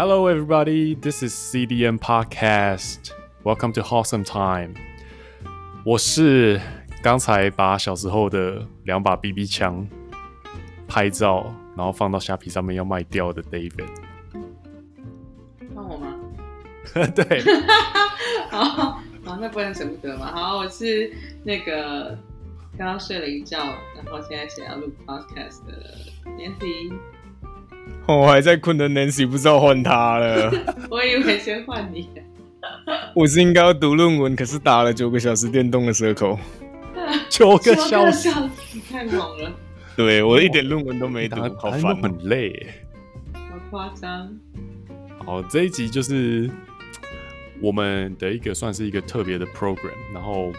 Hello, everybody. This is CDM Podcast. Welcome to Awesome Time. 我是刚才把小时候的两把 BB 枪拍照，然后放到虾皮上面要卖掉的 David。换我吗？对。好，好，那不然舍不得嘛。好，我是那个刚刚睡了一觉，然后现在想要录 Podcast 的 Nancy。我还在困的 Nancy 不知道换他了，我以为先换你。我是应该要读论文，可是打了九个小时电动的蛇口，九个小时，你太猛了。对，我一点论文都没读，好烦，很累，好夸张。好，这一集就是我们的一个算是一个特别的 program，然后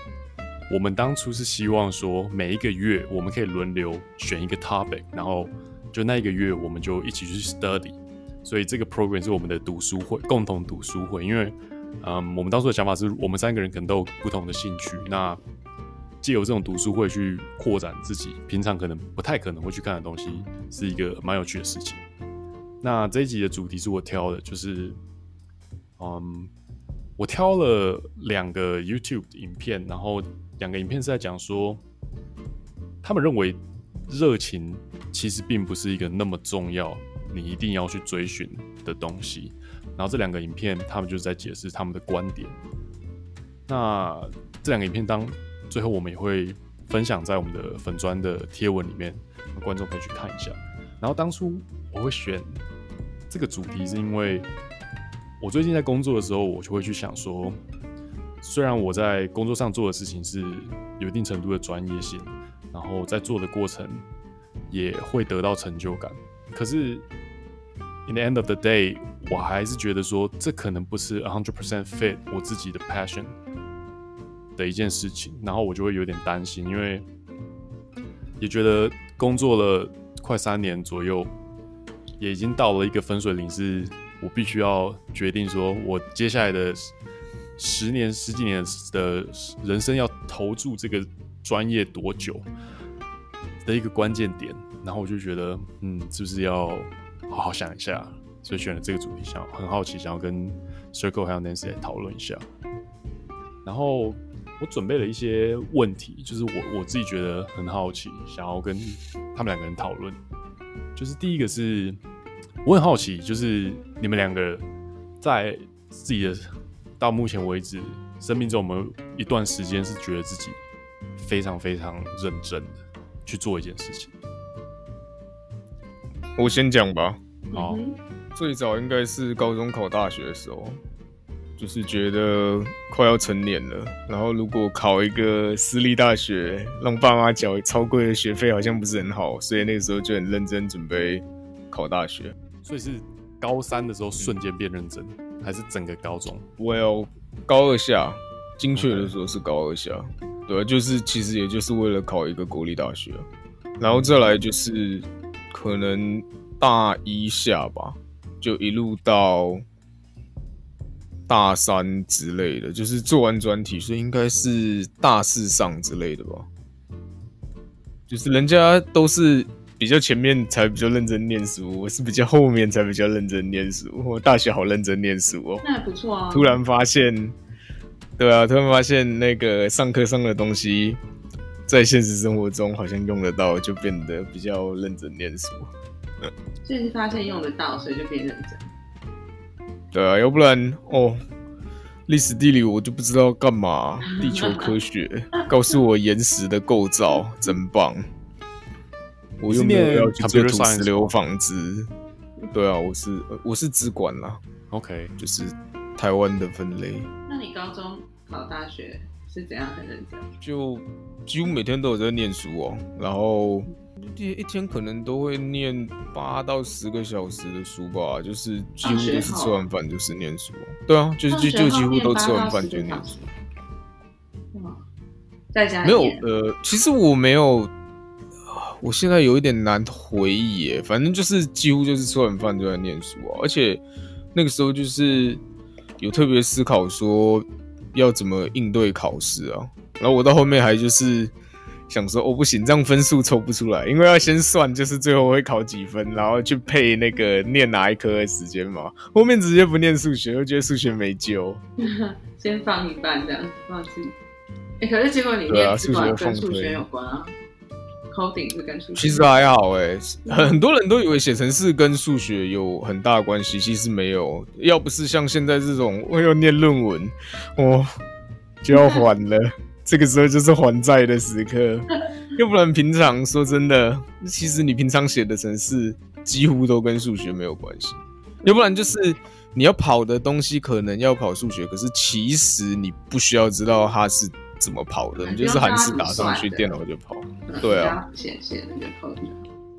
我们当初是希望说每一个月我们可以轮流选一个 topic，然后。就那一个月，我们就一起去 study，所以这个 program 是我们的读书会，共同读书会。因为，嗯，我们当初的想法是我们三个人可能都有不同的兴趣，那借由这种读书会去扩展自己平常可能不太可能会去看的东西，是一个蛮有趣的事情。那这一集的主题是我挑的，就是，嗯，我挑了两个 YouTube 影片，然后两个影片是在讲说，他们认为。热情其实并不是一个那么重要，你一定要去追寻的东西。然后这两个影片，他们就是在解释他们的观点。那这两个影片当最后我们也会分享在我们的粉专的贴文里面，观众可以去看一下。然后当初我会选这个主题，是因为我最近在工作的时候，我就会去想说，虽然我在工作上做的事情是有一定程度的专业性。然后在做的过程也会得到成就感，可是 in the end of the day，我还是觉得说这可能不是 a hundred percent fit 我自己的 passion 的一件事情，然后我就会有点担心，因为也觉得工作了快三年左右，也已经到了一个分水岭，是我必须要决定说我接下来的十年、十几年的人生要投注这个。专业多久的一个关键点，然后我就觉得，嗯，是不是要好好想一下？所以选了这个主题，想很好奇，想要跟 Circle 还有 Nancy 来讨论一下。然后我准备了一些问题，就是我我自己觉得很好奇，想要跟他们两个人讨论。就是第一个是，我很好奇，就是你们两个在自己的到目前为止生命中有没有一段时间是觉得自己。非常非常认真的去做一件事情。我先讲吧。好，最早应该是高中考大学的时候，就是觉得快要成年了，然后如果考一个私立大学，让爸妈缴超贵的学费，好像不是很好，所以那个时候就很认真准备考大学。所以是高三的时候瞬间变认真，嗯，还是整个高中？Well，高二下，精确的说是高二下。Okay. 对，就是其实也就是为了考一个国立大学，然后再来就是可能大一下吧，就一路到大三之类的，就是做完专题，所以应该是大四上之类的吧。就是人家都是比较前面才比较认真念书，我是比较后面才比较认真念书。我大学好认真念书哦，那还不错啊。突然发现。对啊，突然发现那个上课上的东西，在现实生活中好像用得到，就变得比较认真念书。嗯，就是发现用得到，所以就变认真。对啊，要不然哦，历史地理我就不知道干嘛。地球科学 告诉我岩石的构造，真棒。我又没有要去做土石流纺织。对啊，我是我是资管啦。OK，就是台湾的分类。那你高中？考大学是怎样很认真？就几乎每天都有在念书哦，然后一一天可能都会念八到十个小时的书吧，就是几乎都是吃完饭就是念书。对啊，就是就就几乎都吃完饭就念书。在家没有呃，其实我没有，我现在有一点难回忆耶。反正就是几乎就是吃完饭就在念书啊，而且那个时候就是有特别思考说。要怎么应对考试啊？然后我到后面还就是想说哦不行，这样分数抽不出来，因为要先算就是最后会考几分，然后去配那个念哪一科的时间嘛。后面直接不念数学，又觉得数学没救，先放一半这样放弃。哎、欸，可是结果你念资管跟数学有关啊？coding 是跟数学？其实还好哎、欸，很多人都以为写程式跟数学有很大的关系，其实没有。要不是像现在这种我要念论文，哦，就要还了。这个时候就是还债的时刻，要不然平常说真的，其实你平常写的程式几乎都跟数学没有关系。要不然就是你要跑的东西可能要跑数学，可是其实你不需要知道它是怎么跑的，你就是韩式打上去，电脑就跑。对啊，写写那个 code。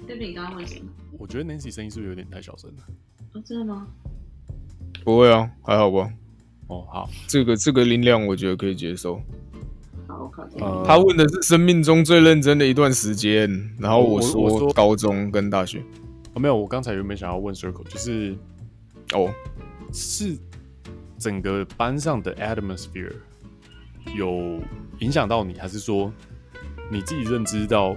对比你刚刚问什么？我觉得 Nancy 声音是不是有点太小声了？哦，真的吗？不会啊，还好吧。哦，好，这个这个音量我觉得可以接受。好呃、他问的是生命中最认真的一段时间，然后我说高中跟大学。哦，哦没有，我刚才原本想要问 Circle，就是哦，是整个班上的 atmosphere 有影响到你，还是说你自己认知到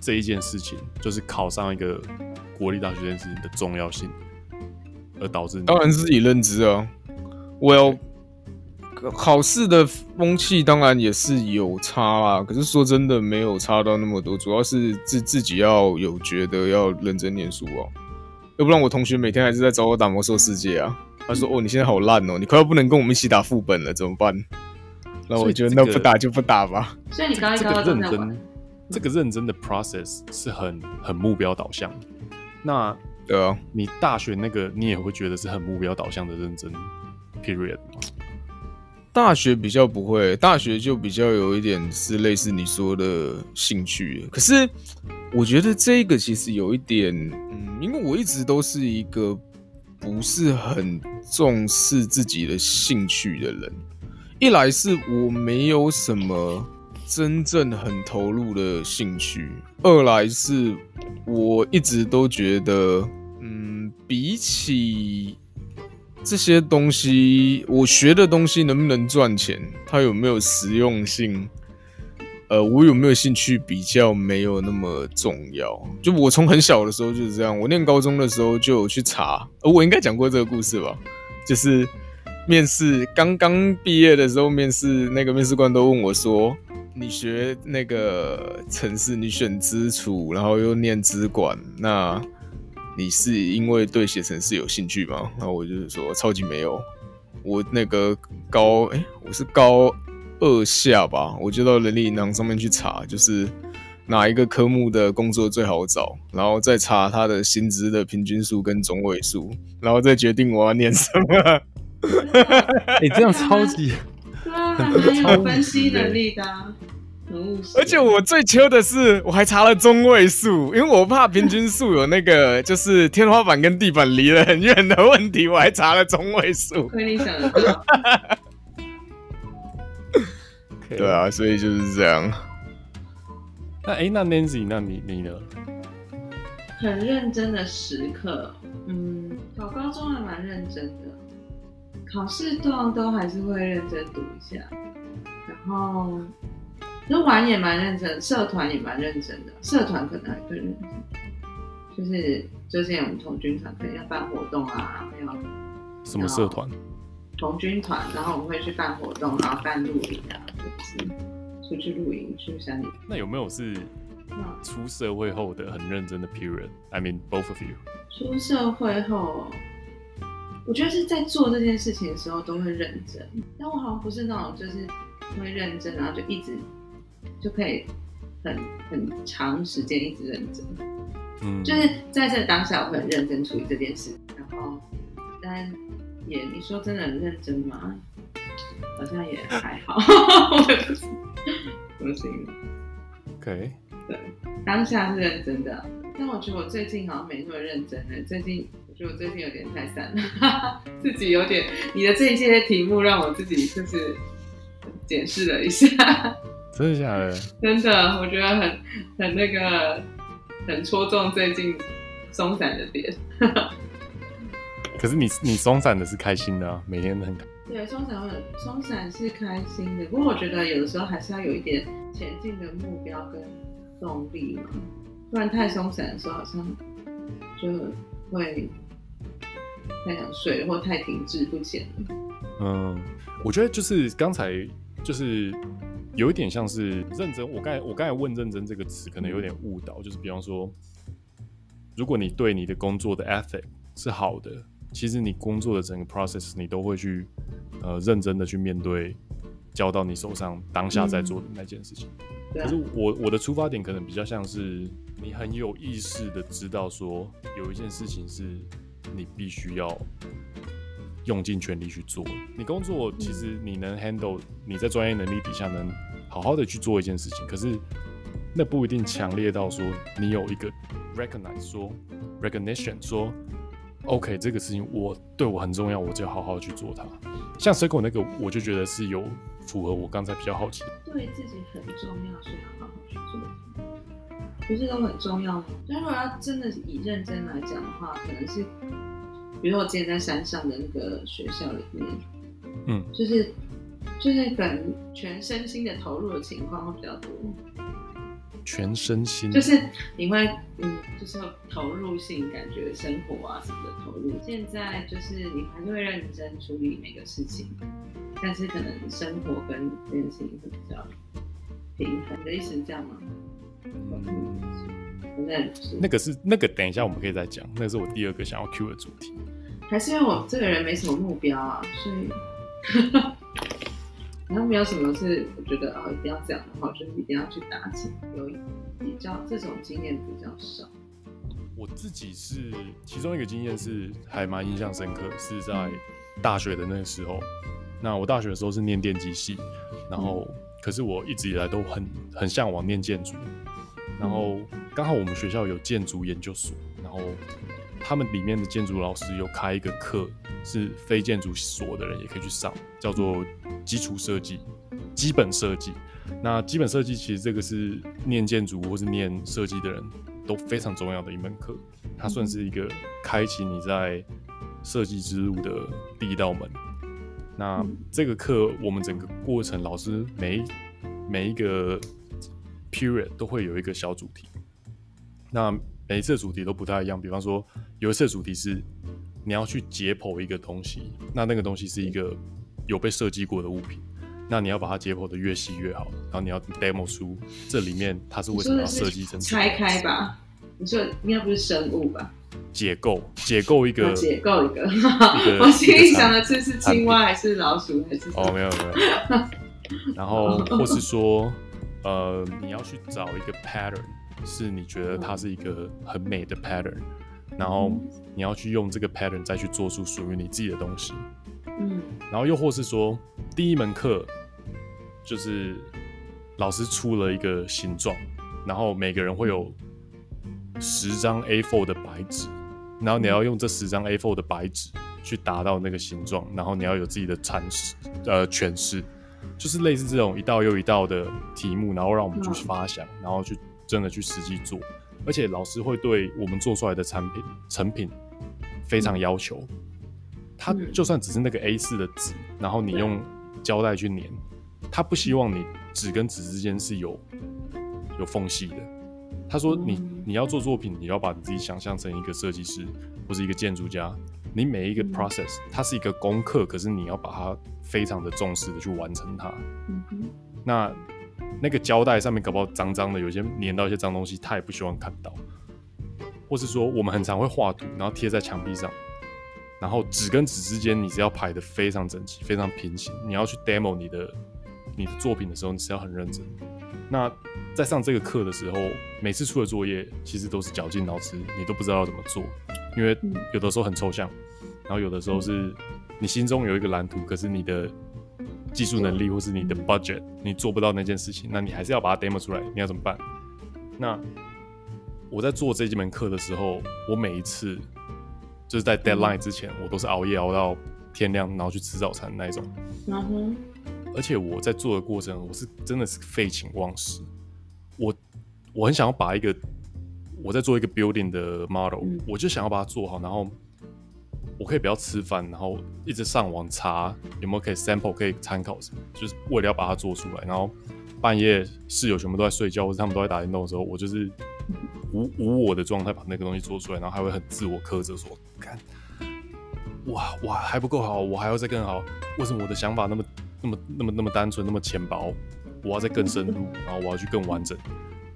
这一件事情，就是考上一个国立大学这件事情的重要性，而导致你？当然自己认知啊，我要。考试的风气当然也是有差啦，可是说真的没有差到那么多，主要是自自己要有觉得要认真念书哦，要不然我同学每天还是在找我打魔兽世界啊。他说：“哦，你现在好烂哦，你快要不能跟我们一起打副本了，怎么办？”那我觉得那不打就不打吧。所以你刚刚这个认真，这个认真的 process 是很很目标导向。那对啊，你大学那个你也会觉得是很目标导向的认真 period 吗？大学比较不会，大学就比较有一点是类似你说的兴趣。可是我觉得这个其实有一点，嗯，因为我一直都是一个不是很重视自己的兴趣的人。一来是我没有什么真正很投入的兴趣，二来是我一直都觉得，嗯，比起。这些东西，我学的东西能不能赚钱？它有没有实用性？呃，我有没有兴趣？比较没有那么重要。就我从很小的时候就是这样。我念高中的时候就有去查，呃，我应该讲过这个故事吧？就是面试刚刚毕业的时候，面试那个面试官都问我说：“你学那个城市，你选资储，然后又念资管，那？”你是因为对写程式有兴趣吗？然后我就是说超级没有。我那个高哎、我是高二下吧，我就到人力银行上面去查，就是哪一个科目的工作最好找，然后再查他的薪资的平均数跟中位数，然后再决定我要念什么。你、欸、这样超级，对啊，很有分析能力的。而且我最糗的是，我还查了中位数，因为我怕平均数有那个就是天花板跟地板离得很远的问题，我还查了中位数。亏你想的对啊，所以就是这样。那哎、欸，那 Nancy，那你你呢？很认真的时刻，嗯，考高中还蛮认真的，考试通常都还是会认真读一下，然后。就玩也蛮认真，社团也蛮认真的，社团可能还更认真。就是最近我们童军团可能要办活动啊，还有什么社团？童军团，然后我们会去办活动，然后办露营啊，或者是出去露营去山里。那有没有是出社会后的很认真的 period？I mean both of you。出社会后，我觉得是在做这件事情的时候都会认真，但我好像不是那种就是会认真，然后就一直。就可以很很长时间一直认真，嗯，就是在这当下我会很认真处理这件事，然后，但也你说真的很认真吗？好像也还好，我也不是，不行。OK，对，当下是认真的，但我觉得我最近好像没那么认真了。最近我觉得我最近有点太散了，自己有点你的这些题目让我自己就是检视了一下。真的假的？真的，我觉得很很那个，很戳中最近松散的点。可是你你松散的是开心的啊，每天都很。对，松散会很松散是开心的，不过我觉得有的时候还是要有一点前进的目标跟动力嘛，不然太松散的时候好像就会太想睡了，或太停滞不前了。嗯，我觉得就是刚才就是有一点像是认真，我刚才我刚才问“认真”这个词可能有点误导，就是比方说，如果你对你的工作的 ethic 是好的。其实你工作的整个 process，你都会去呃认真的去面对交到你手上当下在做的那件事情。嗯、可是我我的出发点可能比较像是你很有意识的知道说有一件事情是你必须要用尽全力去做。你工作其实你能 handle，你在专业能力底下能好好的去做一件事情，可是那不一定强烈到说你有一个 recognize 说 recognition 说。OK，这个事情我对我很重要，我就要好好去做它。像 Circle 那个，我就觉得是有符合我刚才比较好奇的。对自己很重要，所以要好好去做。不是都很重要吗？但如果要真的以认真来讲的话，可能是，比如说我之前在山上的那个学校里面，嗯，就是就是可能全身心的投入的情况会比较多。全身心就是你会嗯，就是投入性感觉生活啊什么的投入。现在就是你还是会认真处理每个事情，但是可能生活跟这件事情会比较平衡。你的意思是这样吗？嗯，那个是那个，等一下我们可以再讲。那个是我第二个想要 Q 的主题。还是因为我这个人没什么目标啊，所以。然后没有什么是我觉得啊、哦，一定要这样的话，就是一定要去达成。有比较这种经验比较少。我自己是其中一个经验是还蛮印象深刻，是在大学的那个时候。那我大学的时候是念电机系，然后可是我一直以来都很很向往念建筑。然后刚好我们学校有建筑研究所，然后他们里面的建筑老师有开一个课。是非建筑所的人也可以去上，叫做基础设计、基本设计。那基本设计其实这个是念建筑或是念设计的人都非常重要的一门课，它算是一个开启你在设计之路的第一道门。那这个课我们整个过程，老师每一每一个 period 都会有一个小主题，那每一次的主题都不太一样。比方说，有一次的主题是。你要去解剖一个东西，那那个东西是一个有被设计过的物品，那你要把它解剖的越细越好，然后你要 demo 出这里面它是为什么要设计成拆开吧？你说应该不是生物吧？解构解构一个解构一个，我心里想的是是青蛙还是老鼠还是哦没有没有，然后或是说呃你要去找一个 pattern，是你觉得它是一个很美的 pattern。然后你要去用这个 pattern 再去做出属于你自己的东西，嗯，然后又或是说第一门课就是老师出了一个形状，然后每个人会有十张 A4 的白纸，然后你要用这十张 A4 的白纸去达到那个形状，然后你要有自己的阐释呃诠释，就是类似这种一道又一道的题目，然后让我们去发想，然后去真的去实际做。而且老师会对我们做出来的产品成品非常要求，他就算只是那个 A4 的纸，然后你用胶带去粘，他不希望你纸跟纸之间是有有缝隙的。他说你你要做作品，你要把你自己想象成一个设计师或是一个建筑家，你每一个 process 它是一个功课，可是你要把它非常的重视的去完成它。那。那个胶带上面搞不好脏脏的，有些粘到一些脏东西，他也不希望看到。或是说，我们很常会画图，然后贴在墙壁上，然后纸跟纸之间，你是要排的非常整齐、非常平行。你要去 demo 你的你的作品的时候，你是要很认真。那在上这个课的时候，每次出的作业其实都是绞尽脑汁，你都不知道要怎么做，因为有的时候很抽象，然后有的时候是你心中有一个蓝图，可是你的。技术能力或是你的 budget，你做不到那件事情，那你还是要把它 demo 出来。你要怎么办？那我在做这几门课的时候，我每一次就是在 deadline 之前，我都是熬夜熬到天亮，然后去吃早餐那一种。然后。而且我在做的过程，我是真的是废寝忘食。我我很想要把一个我在做一个 building 的 model，我就想要把它做好，然后我可以不要吃饭，然后一直上网查有没有可以 sample 可以参考什么，就是为了要把它做出来。然后半夜室友全部都在睡觉，或者他们都在打电动的时候，我就是无无我的状态把那个东西做出来，然后还会很自我苛责说：“看，哇哇还不够好，我还要再更好。为什么我的想法那么那么那么那么单纯，那么浅薄？我要再更深入，然后我要去更完整。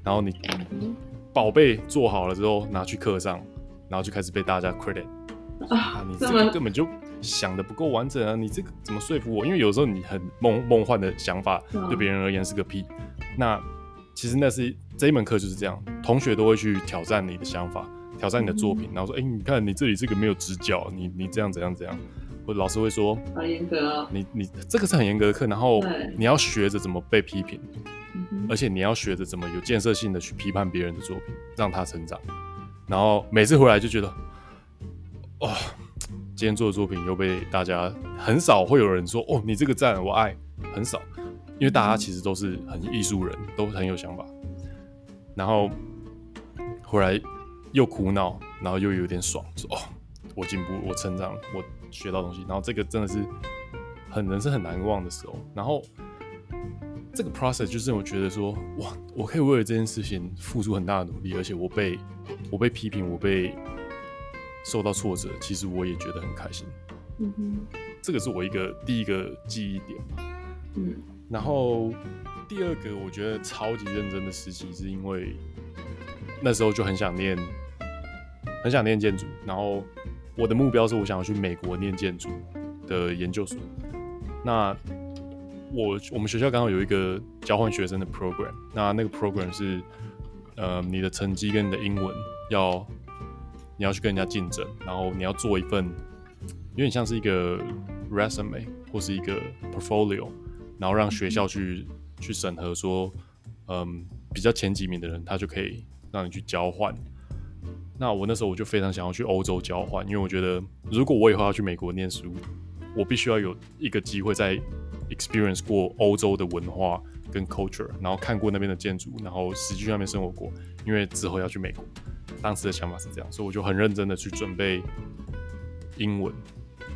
然后你宝贝做好了之后拿去课上，然后就开始被大家 credit。”啊，你这个根本就想的不够完整啊！你这个怎么说服我？因为有时候你很梦梦幻的想法，对别人而言是个屁。那其实那是这一门课就是这样，同学都会去挑战你的想法，挑战你的作品，然后说：“哎，你看你这里这个没有直角，你你这样怎样怎样。”或者老师会说：“好严格哦。”你你这个是很严格的课，然后你要学着怎么被批评，而且你要学着怎么有建设性的去批判别人的作品，让他成长。然后每次回来就觉得。哦，今天做的作品又被大家很少会有人说哦，你这个赞我爱，很少，因为大家其实都是很艺术人，都很有想法。然后后来又苦恼，然后又有点爽，说哦，我进步，我成长，我学到东西。然后这个真的是很人生很难忘的时候。然后这个 process 就是我觉得说哇，我可以为了这件事情付出很大的努力，而且我被我被批评，我被。受到挫折，其实我也觉得很开心。嗯哼，这个是我一个第一个记忆点嘛。嗯，然后第二个我觉得超级认真的时期，是因为那时候就很想念，很想念建筑。然后我的目标是我想要去美国念建筑的研究所。那我我们学校刚好有一个交换学生的 program，那那个 program 是呃你的成绩跟你的英文要。你要去跟人家竞争，然后你要做一份有点像是一个 resume 或是一个 portfolio，然后让学校去去审核说，嗯，比较前几名的人，他就可以让你去交换。那我那时候我就非常想要去欧洲交换，因为我觉得如果我以后要去美国念书，我必须要有一个机会在 experience 过欧洲的文化跟 culture，然后看过那边的建筑，然后实际去那边生活过，因为之后要去美国。当时的想法是这样，所以我就很认真的去准备英文，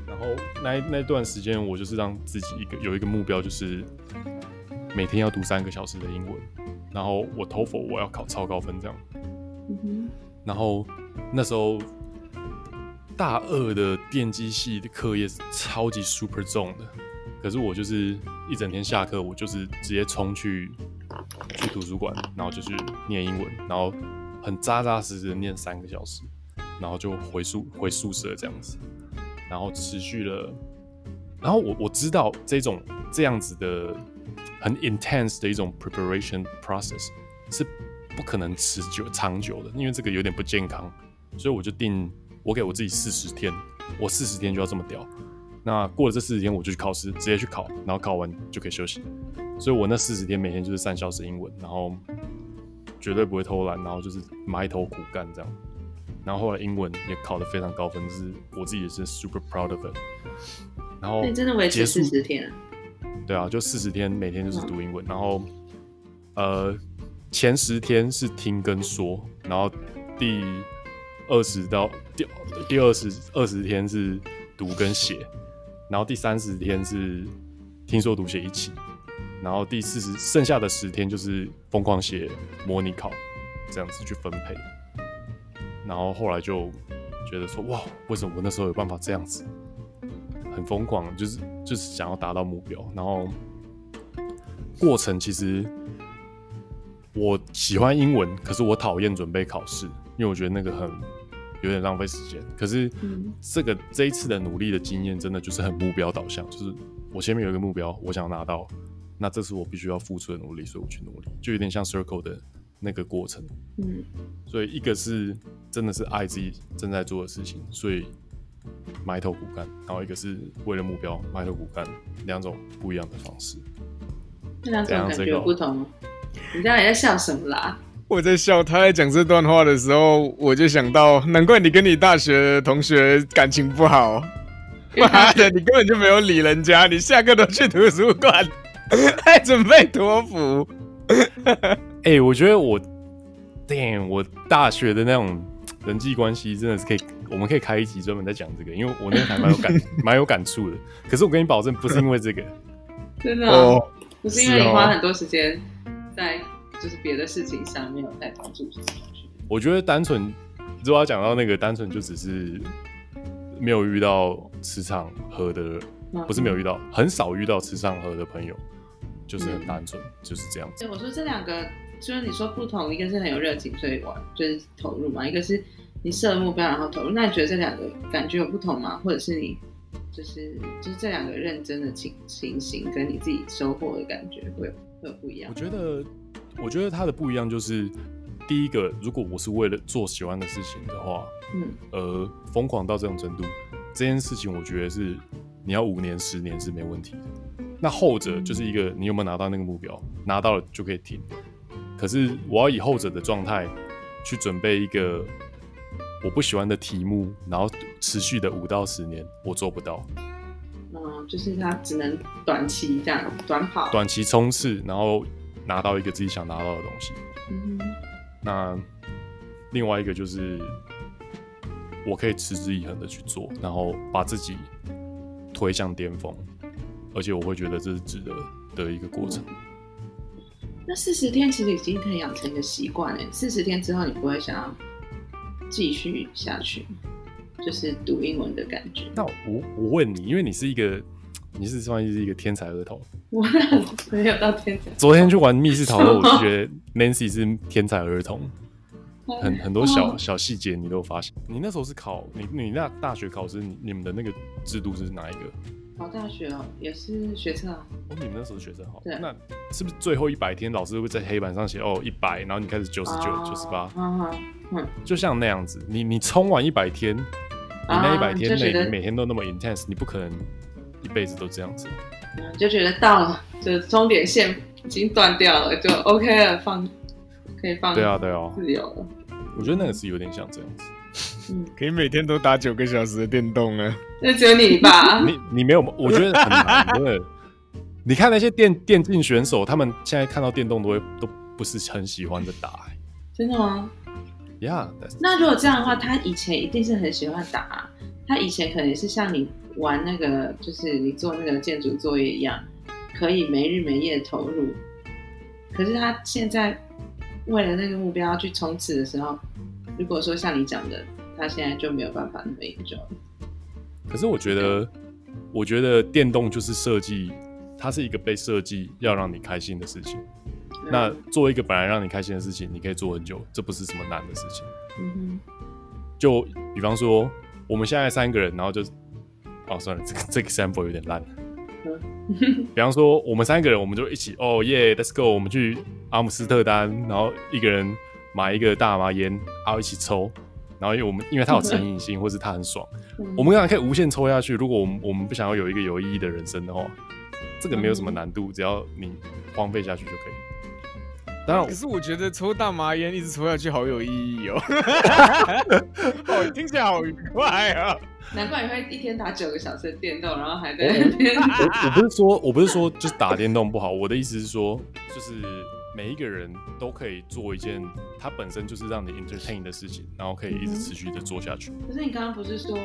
然后那那段时间我就是让自己一个有一个目标，就是每天要读三个小时的英文，然后我 TOEFL 我要考超高分这样。然后那时候大二的电机系的课业是超级 super 重的，可是我就是一整天下课，我就是直接冲去去图书馆，然后就去念英文，然后。很扎扎实实的念三个小时，然后就回宿回宿舍这样子，然后持续了，然后我我知道这种这样子的很 intense 的一种 preparation process 是不可能持久长久的，因为这个有点不健康，所以我就定我给我自己四十天，我四十天就要这么屌，那过了这四十天我就去考试，直接去考，然后考完就可以休息，所以我那四十天每天就是三小时英文，然后。绝对不会偷懒，然后就是埋头苦干这样，然后后来英文也考得非常高分，就是我自己也是 super proud of it。然后你真的维持四十天？对啊，就四十天，每天就是读英文，然后呃前十天是听跟说，然后第二十到第第二十二十天是读跟写，然后第三十天是听说读写一起。然后第四十剩下的十天就是疯狂写模拟考，这样子去分配。然后后来就觉得说，哇，为什么我那时候有办法这样子，很疯狂，就是就是想要达到目标。然后过程其实我喜欢英文，可是我讨厌准备考试，因为我觉得那个很有点浪费时间。可是这个这一次的努力的经验，真的就是很目标导向，就是我前面有一个目标，我想拿到。那这是我必须要付出的努力，所以我去努力，就有点像 Circle 的那个过程。嗯，所以一个是真的是爱自己正在做的事情，所以埋头苦干；然后一个是为了目标埋头苦干，两种不一样的方式。这两种感觉不同。你刚才在笑什么啦？我在笑，他在讲这段话的时候，我就想到，难怪你跟你大学同学感情不好。妈的，你根本就没有理人家，你下课都去图书馆。还准备托福？哎、欸，我觉得我，damn，我大学的那种人际关系真的是可以，我们可以开一集专门在讲这个，因为我那个还蛮有感 蛮有感触的。可是我跟你保证，不是因为这个，真的、哦哦，不是因为你花很多时间在就是别的事情上，面有在关注。我觉得单纯，如果要讲到那个单纯，就只是没有遇到磁场合的，不是没有遇到，很少遇到磁场合的朋友，就是很单纯、嗯，就是这样子。我说这两个。虽然你说不同，一个是很有热情，所以玩就是投入嘛；一个是你设目标然后投入。那你觉得这两个感觉有不同吗？或者是你就是就是这两个认真的情情形，跟你自己收获的感觉会有会有不一样？我觉得，我觉得它的不一样就是，第一个，如果我是为了做喜欢的事情的话，嗯，而疯狂到这种程度，这件事情我觉得是你要五年、十年是没问题的。那后者就是一个，你有没有拿到那个目标？拿到了就可以停。可是我要以后者的状态去准备一个我不喜欢的题目，然后持续的五到十年，我做不到。嗯，就是他只能短期这样短跑，短期冲刺，然后拿到一个自己想拿到的东西。嗯哼。那另外一个就是我可以持之以恒的去做，然后把自己推向巅峰，而且我会觉得这是值得的一个过程。嗯那四十天其实已经可以养成一个习惯诶，四十天之后你不会想要继续下去，就是读英文的感觉。那我我问你，因为你是一个，你是算是一个天才儿童，我没有到天才。昨天去玩密室逃脱，我就觉得 Nancy 是天才儿童，很很多小小细节你都发现。你那时候是考你你那大学考试，你你们的那个制度是哪一个？考大学哦，也是学测啊。哦，你们那时候学测好。对。那是不是最后一百天，老师会在黑板上写哦一百，然后你开始九十九、九十八？嗯，就像那样子，你你冲完一百天，你那一百天内，你每天都那么 intense，你不可能一辈子都这样子。嗯，就觉得到了，就终点线已经断掉了，就 OK 了，放可以放。对啊，对啊，自由了。我觉得那个是有点像这样子。嗯，可以每天都打九个小时的电动啊？那只有你吧？你你没有？我觉得很难，真的。你看那些电电竞选手，他们现在看到电动都会都不是很喜欢的打。真的吗？Yeah。那如果这样的话，他以前一定是很喜欢打。他以前可能是像你玩那个，就是你做那个建筑作业一样，可以没日没夜投入。可是他现在为了那个目标去冲刺的时候。如果说像你讲的，他现在就没有办法那么严重。可是我觉得，我觉得电动就是设计，它是一个被设计要让你开心的事情。嗯。那做一个本来让你开心的事情，你可以做很久，这不是什么难的事情。嗯哼。就比方说，我们现在三个人，然后就，哦，算了，这个这个 sample 有点烂。嗯。比方说，我们三个人，我们就一起，哦耶，Let's go，我们去阿姆斯特丹，然后一个人。买一个大麻烟，然后一起抽，然后因为我们因为它有成瘾性，或是它很爽，我们当然可以无限抽下去。如果我们我们不想要有一个有意义的人生的话，这个没有什么难度，只要你荒废下去就可以。当然，可是我觉得抽大麻烟一直抽下去好有意义哦，好听起来好愉快啊！难怪你会一天打九个小时的电动，然后还在那边。我我不是说，我不是说就是打电动不好，我的意思是说，就是。每一个人都可以做一件它本身就是让你 entertain 的事情，然后可以一直持续的做下去。可是你刚刚不是说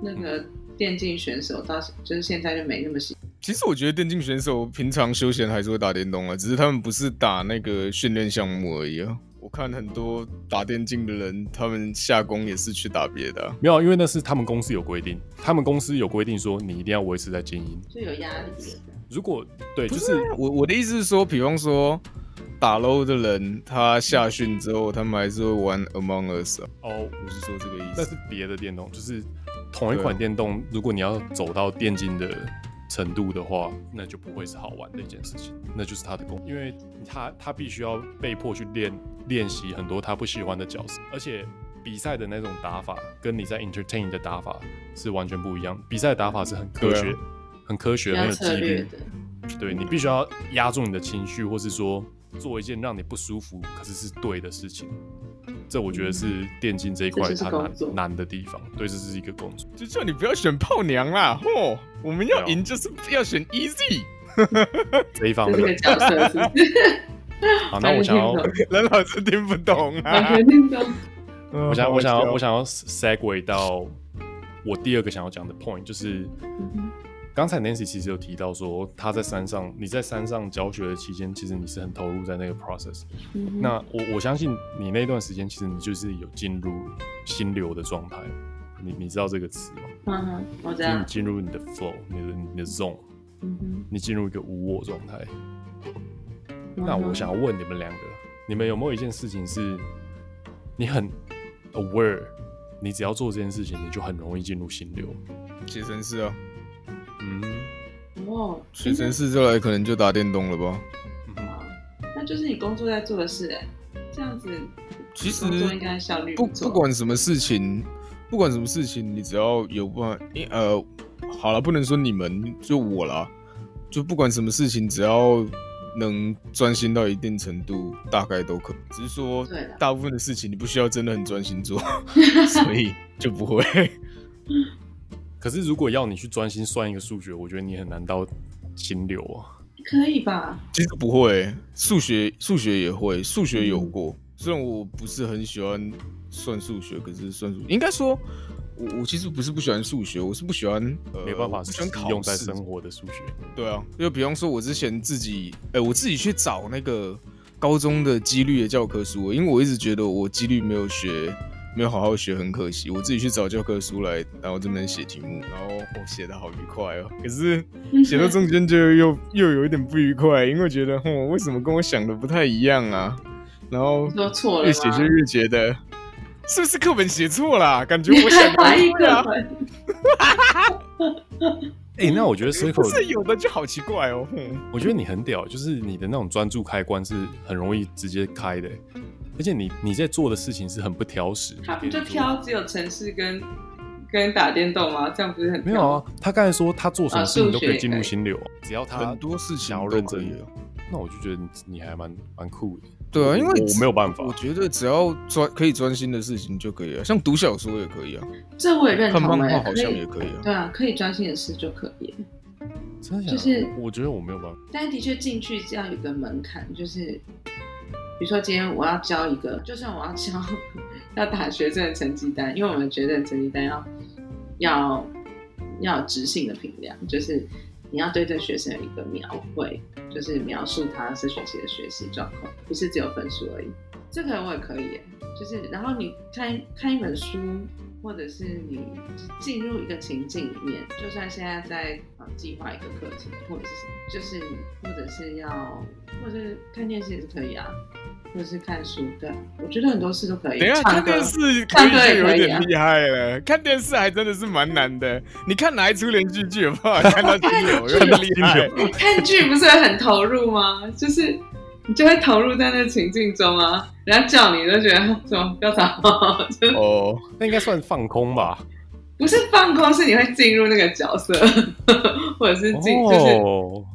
那个电竞选手到就是现在就没那么喜？其实我觉得电竞选手平常休闲还是会打电动啊，只是他们不是打那个训练项目而已啊。我看很多打电竞的人，他们下工也是去打别的啊。没有，因为那是他们公司有规定，他们公司有规定说你一定要维持在精英，就有压力。如果对，就是我我的意思是说，比方说。打 low 的人，他下训之后，他们还是会玩 Among Us 哦、啊。Oh, 不是说这个意思，那是别的电动，就是同一款电动。如果你要走到电竞的程度的话，那就不会是好玩的一件事情，那就是他的功，因为他他必须要被迫去练练习很多他不喜欢的角色，而且比赛的那种打法跟你在 entertain 的打法是完全不一样。比赛打法是很科学、啊、很科学、很有纪律的，对，你必须要压住你的情绪，或是说。做一件让你不舒服，可是是对的事情，这我觉得是电竞这一块它难难的地方。对，这是一个工作，就叫你不要选泡娘啦！嚯，我们要赢就是要选 easy 这一方面。好，那我想要，任老师听不懂啊。我想，我想要，我想要 segue 到我第二个想要讲的 point，就是刚才 Nancy 其实有提到说，他在山上，你在山上教学的期间，其实你是很投入在那个 process。那我我相信你那段时间，其实你就是有进入心流的状态。你你知道这个词吗？嗯哼，我知道。你进入你的 flow，你的你的 zone，嗯，你进入一个无我状态。那我想要问你们两个，你们有没有一件事情是，你很 aware，你只要做这件事情，你就很容易进入心流？写程式啊，嗯，哇，写程式之后可能就打电动了吧？嗯，那就是你工作在做的事哎，这样子，其实应该效率不不管什么事情，不管什么事情，你只要有办法，呃，好了，不能说你们，就我啦，就不管什么事情，只要。能专心到一定程度，大概都可。只是说，大部分的事情你不需要真的很专心做，所以就不会。可是，如果要你去专心算一个数学，我觉得你很难到心流啊。可以吧？其实不会，数学数学也会，数学有过。嗯、虽然我不是很喜欢算数学，可是算数学应该说。我我其实不是不喜欢数学，我是不喜欢呃，没办法，不喜欢考用在生活的数学。对啊，就比方说，我之前自己，哎、欸，我自己去找那个高中的几率的教科书，因为我一直觉得我几率没有学，没有好好学，很可惜。我自己去找教科书来，然后这边写题目，然后我写的好愉快哦。可是写到中间就又又有一点不愉快，因为觉得，哦，为什么跟我想的不太一样啊？然后越写就越觉得。是不是课本写错了？感觉我想的不对啊！哎、欸，那我觉得 Circle 是有的就好奇怪哦。我觉得你很屌，就是你的那种专注开关是很容易直接开的，而且你你在做的事情是很不挑食。他不就挑只有城市跟跟打电动吗？这样不是很没有啊？他刚才说他做什么事情都可以进入心流，只要他很多事情要认真。那我就觉得你你还蛮蛮酷的。对啊，因为我没有办法。我觉得只要专可以专心的事情就可以了，像读小说也可以啊。这我也认同。看漫画好像也可以啊。对啊，可以专心的事就可以。真的？就是我觉得我没有办法。但的确进去这样有一个门槛，就是比如说今天我要交一个，就算我要交要打学生的成绩单，因为我们觉得成绩单要要要有直性的评量，就是。你要对这学生有一个描绘，就是描述他这学期的学习状况，不是只有分数而已。这个我也可以，就是然后你看看一本书，或者是你进入一个情境里面，就算现在在啊计划一个课程，或者是什么，就是或者是要，或者是看电视也是可以啊。或者是看书，对，我觉得很多事都可以。等一下看电视可以有一点厉害了，看电视还真的是蛮难的。你看哪一出连续剧有办法看到 这有有点厉害？看剧不是很投入吗？就是你就会投入在那情境中啊，人家叫你都觉得什么不要吵。哦，那应该算放空吧。不是放空，是你会进入那个角色，或者是进，哦、就是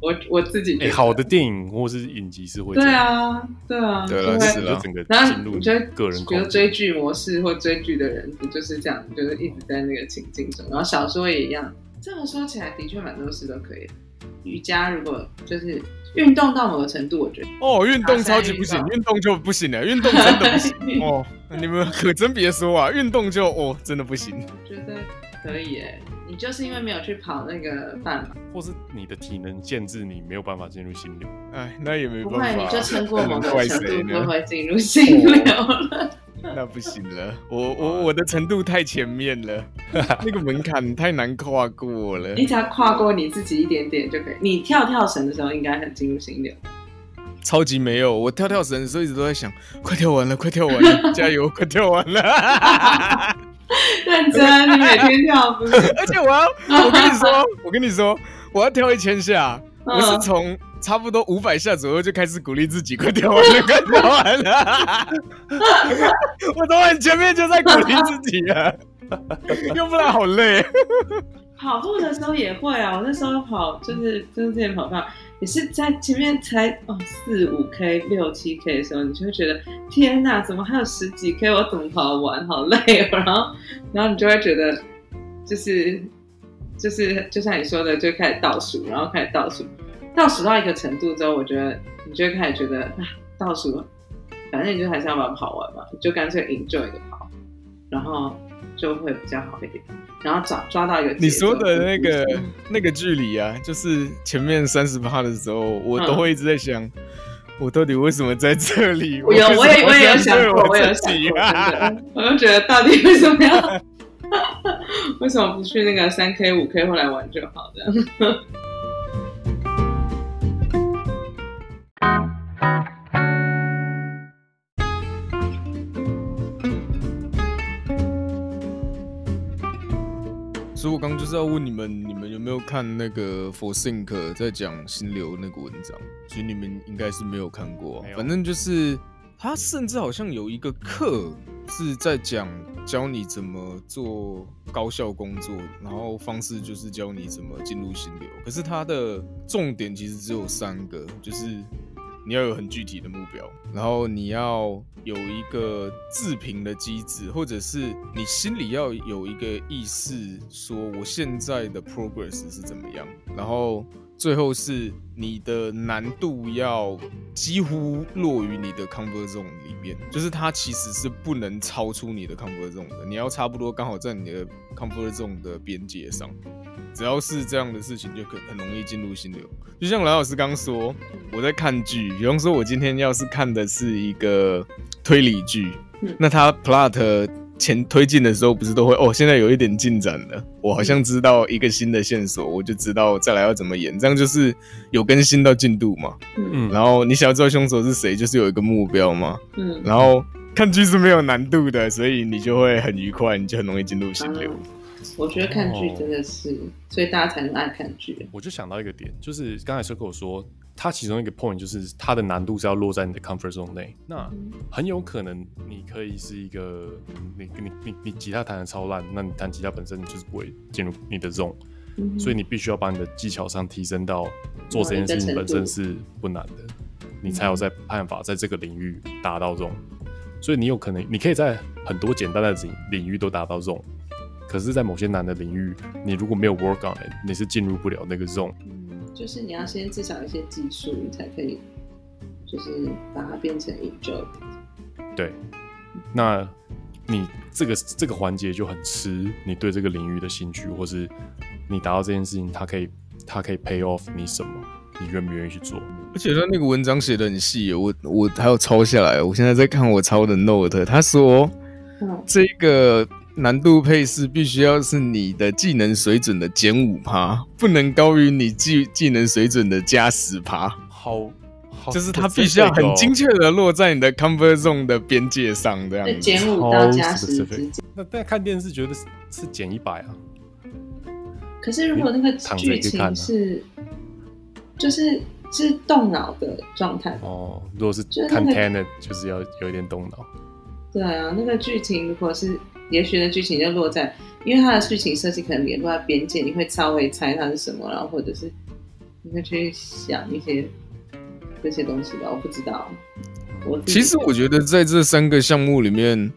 我我自己、欸。好的电影或是影集是会。对啊，对啊，对了，是了。然后你觉得个人，比如追剧模式或追剧的人，不就是这样，就是一直在那个情境中。然后小说也一样。这么说起来，的确蛮多事都可以。瑜伽如果就是。运动到某个程度，我觉得哦，运动超级不行，运动就不行了，运动真的不行哦。你们可真别说啊，运动就哦，真的不行。我觉得可以耶，你就是因为没有去跑那个半马，或是你的体能限制，你没有办法进入心流。哎，那也没办法，不会，你就撑过 某个程度，就会进入心流了。那不行了，我我我的程度太前面了，那个门槛太难跨过了。你只要跨过你自己一点点就可以。你跳跳绳的时候应该很进入心流。超级没有，我跳跳绳的时候一直都在想，快跳完了，快跳完了，加油，快跳完了。认真，你每天跳不是？而且我要，我跟你说，我跟你说，我要跳一千下，我是从。差不多五百下左右就开始鼓励自己，快跳完了，快跳完了。我从很前面就在鼓励自己啊，要不然好累。跑步的时候也会啊，我那时候跑就是就是之前跑步也是在前面才哦四五 K 六七 K 的时候，你就会觉得天哪，怎么还有十几 K，我怎么跑完，好累哦。然后然后你就会觉得就是就是就像你说的，就开始倒数，然后开始倒数。倒数到一个程度之后，我觉得你就会开始觉得啊，倒数，反正你就还是要把它跑完嘛，你就干脆 enjoy 的跑，然后就会比较好一点。然后抓抓到一个你说的那个那个距离啊，就是前面三十趴的时候，我都会一直在想，嗯、我到底为什么在这里？我有，我也我也有想过，我有想过，我就觉得到底为什么要？为什么不去那个三 K 五 K 后来玩就好这所以我刚刚就是要问你们，你们有没有看那个 Forsyth 在讲心流那个文章？其实你们应该是没有看过，反正就是他甚至好像有一个课是在讲教你怎么做高效工作，然后方式就是教你怎么进入心流。可是他的重点其实只有三个，就是。你要有很具体的目标，然后你要有一个自评的机制，或者是你心里要有一个意识，说我现在的 progress 是怎么样。然后最后是你的难度要几乎落于你的 comfort zone 里面，就是它其实是不能超出你的 comfort zone 的，你要差不多刚好在你的 comfort zone 的边界上。只要是这样的事情，就可很容易进入心流。就像蓝老师刚说，我在看剧，比方说，我今天要是看的是一个推理剧，嗯、那他 plot 前推进的时候，不是都会哦，现在有一点进展了，我好像知道一个新的线索，我就知道再来要怎么演，这样就是有更新到进度嘛。嗯，然后你想要知道凶手是谁，就是有一个目标嘛。嗯，然后看剧是没有难度的，所以你就会很愉快，你就很容易进入心流。嗯我觉得看剧真的是，哦、所以大家才能爱看剧。我就想到一个点，就是刚才 Circle 说，他其中一个 point 就是它的难度是要落在你的 comfort zone 内。那很有可能你可以是一个，你你你你吉他弹的超烂，那你弹吉他本身就是不会进入你的 zone，、嗯、所以你必须要把你的技巧上提升到做这件事情本身是不难的，你才有在办法在这个领域达到 zone。所以你有可能，你可以在很多简单的领领域都达到 zone。可是，在某些难的领域，你如果没有 work on it，你是进入不了那个 zone。嗯，就是你要先至少一些技术，你才可以，就是把它变成 enjoy。对，那你这个这个环节就很吃你对这个领域的兴趣，或是你达到这件事情，它可以它可以 pay off 你什么，你愿不愿意去做？而且他那个文章写的很细，我我还有抄下来，我现在在看我抄的 note，他说，嗯，这个。难度配饰必须要是你的技能水准的减五趴，不能高于你技技能水准的加十趴。好，好，就是它必须要很精确的落在你的 comfort zone 的边界上，这样子。减五到加十之间。那在看电视觉得是是减一百啊？可是如果那个剧情是，就是是动脑的状态哦。如果是看 Tenet 就是要有一点动脑。对啊，那个剧情如果是。也许的剧情就落在，因为它的剧情设计可能也落在边界，你会稍微猜它是什么，然后或者是你会去想一些这些东西吧，我不知道。我其实我觉得在这三个项目里面，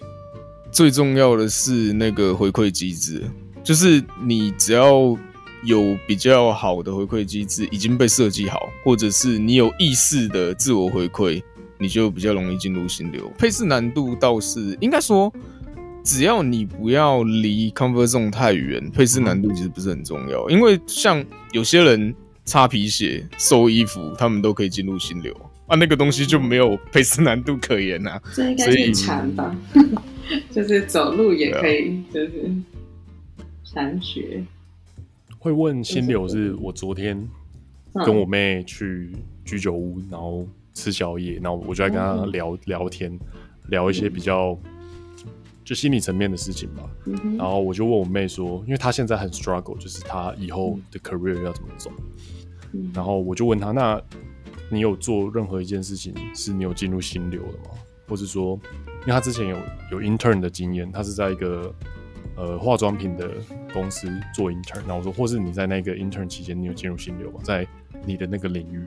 最重要的是那个回馈机制，就是你只要有比较好的回馈机制已经被设计好，或者是你有意识的自我回馈，你就比较容易进入心流。配饰难度倒是应该说。只要你不要离 comfort zone 太远，配饰难度其实不是很重要。因为像有些人擦皮鞋、收衣服，他们都可以进入心流啊，那个东西就没有配饰难度可言啊。这应该是禅吧？就是走路也可以，啊、就是禅学。会问心流是我昨天跟我妹去居酒屋，然后吃宵夜，然后我就在跟她聊、嗯、聊天，聊一些比较。就心理层面的事情吧，嗯、然后我就问我妹说，因为她现在很 struggle，就是她以后的 career 要怎么走。嗯、然后我就问她，那你有做任何一件事情是你有进入心流的吗？或是说，因为她之前有有 intern 的经验，她是在一个呃化妆品的公司做 intern。然后我说，或是你在那个 intern 期间，你有进入心流吗？在你的那个领域。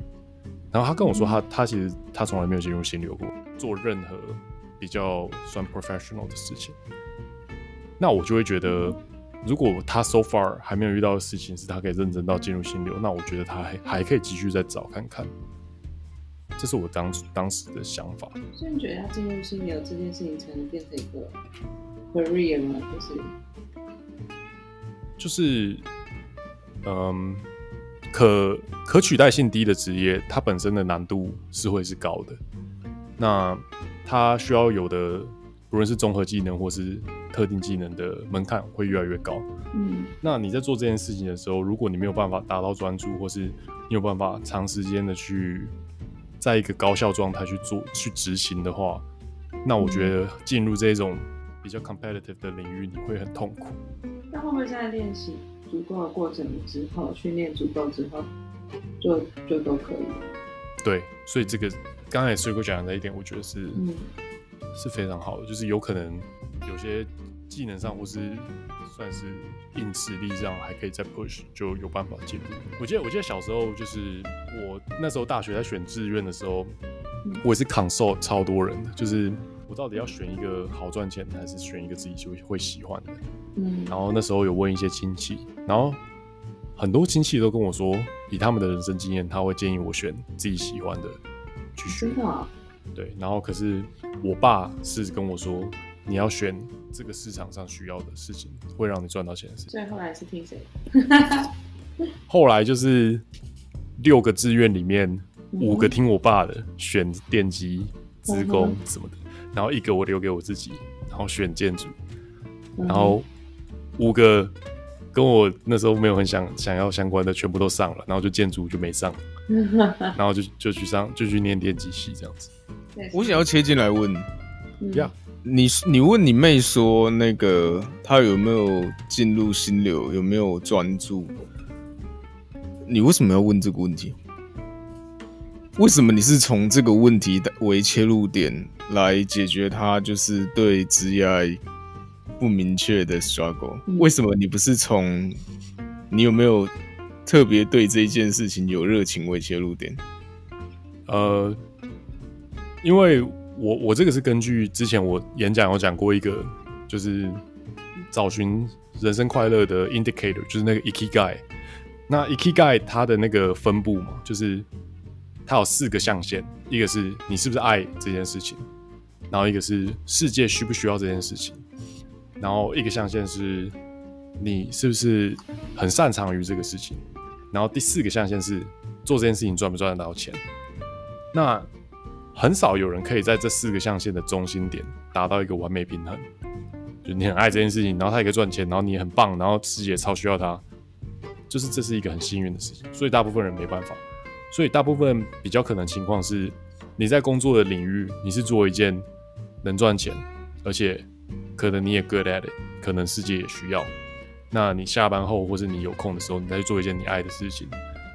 然后她跟我说她，她其实她从来没有进入心流过，做任何。比较算 professional 的事情，那我就会觉得，如果他 so far 还没有遇到的事情是他可以认真到进入心流，那我觉得他还还可以继续再找看看。这是我当当时的想法。所以你觉得他进入心流这件事情才能变成一个 career 吗？就是就是，嗯，可可取代性低的职业，它本身的难度是会是高的。那它需要有的，不论是综合技能或是特定技能的门槛会越来越高。嗯，那你在做这件事情的时候，如果你没有办法达到专注，或是你有办法长时间的去在一个高效状态去做去执行的话，那我觉得进入这种比较 competitive 的领域，你会很痛苦。那会不会在练习足够的过程之后，训练足够之后，就就都可以？对，所以这个刚才水果讲的那一点，我觉得是、嗯、是非常好的，就是有可能有些技能上或是算是硬实力上还可以再 push，就有办法进步。我记得我记得小时候就是我那时候大学在选志愿的时候，嗯、我也是 consult 超多人的，就是我到底要选一个好赚钱的，还是选一个自己就会喜欢的？嗯，然后那时候有问一些亲戚，然后很多亲戚都跟我说，以他们的人生经验，他会建议我选自己喜欢的去学。真的啊？对，然后可是我爸是跟我说，你要选这个市场上需要的事情，会让你赚到钱的事情。所以后来是听谁？后来就是六个志愿里面，五个听我爸的，选电机、职工什么的，然后一个我留给我自己，然后选建筑，然后五个跟我那时候没有很想想要相关的，全部都上了，然后就建筑就没上，然后就就去上就去念电机系这样子。我想要切进来问，呀、嗯，你你问你妹说那个她有没有进入心流，有没有专注？你为什么要问这个问题？为什么你是从这个问题为切入点来解决她就是对职业不明确的 struggle？为什么你不是从你有没有特别对这件事情有热情为切入点？呃，因为我我这个是根据之前我演讲有讲过一个，就是找寻人生快乐的 indicator，就是那个 ikigai。那 ikigai 它的那个分布嘛，就是它有四个象限，一个是你是不是爱这件事情，然后一个是世界需不需要这件事情，然后一个象限是你是不是很擅长于这个事情，然后第四个象限是做这件事情赚不赚得到钱。那很少有人可以在这四个象限的中心点达到一个完美平衡，就你很爱这件事情，然后它也可以赚钱，然后你很棒，然后世界超需要它。就是这是一个很幸运的事情，所以大部分人没办法。所以大部分比较可能情况是，你在工作的领域，你是做一件能赚钱，而且可能你也 good at it，可能世界也需要。那你下班后或是你有空的时候，你再去做一件你爱的事情，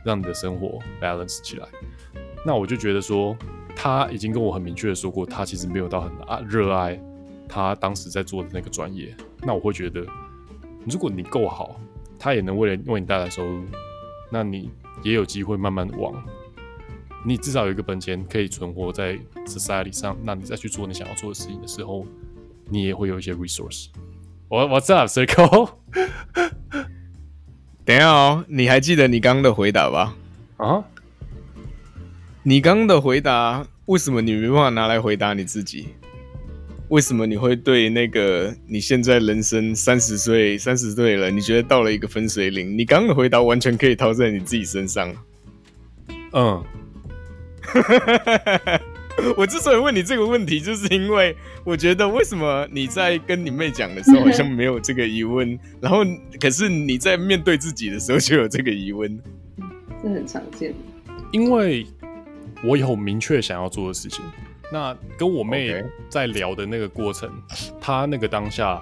让你的生活 balance 起来。那我就觉得说，他已经跟我很明确的说过，他其实没有到很爱热爱他当时在做的那个专业。那我会觉得，如果你够好。他也能为了为你带来收入，那你也有机会慢慢的往，你至少有一个本钱可以存活在 society 上，那你再去做你想要做的事情的时候，你也会有一些 resource。我 What's up, Circle？等一下哦，你还记得你刚刚的回答吧？啊？你刚刚的回答，为什么你没办法拿来回答你自己？为什么你会对那个你现在人生三十岁三十岁了，你觉得到了一个分水岭？你刚刚的回答完全可以套在你自己身上。嗯，我之所以问你这个问题，就是因为我觉得为什么你在跟你妹讲的时候好像没有这个疑问，然后可是你在面对自己的时候就有这个疑问。这很常见，因为我有明确想要做的事情。那跟我妹在聊的那个过程.她那个当下，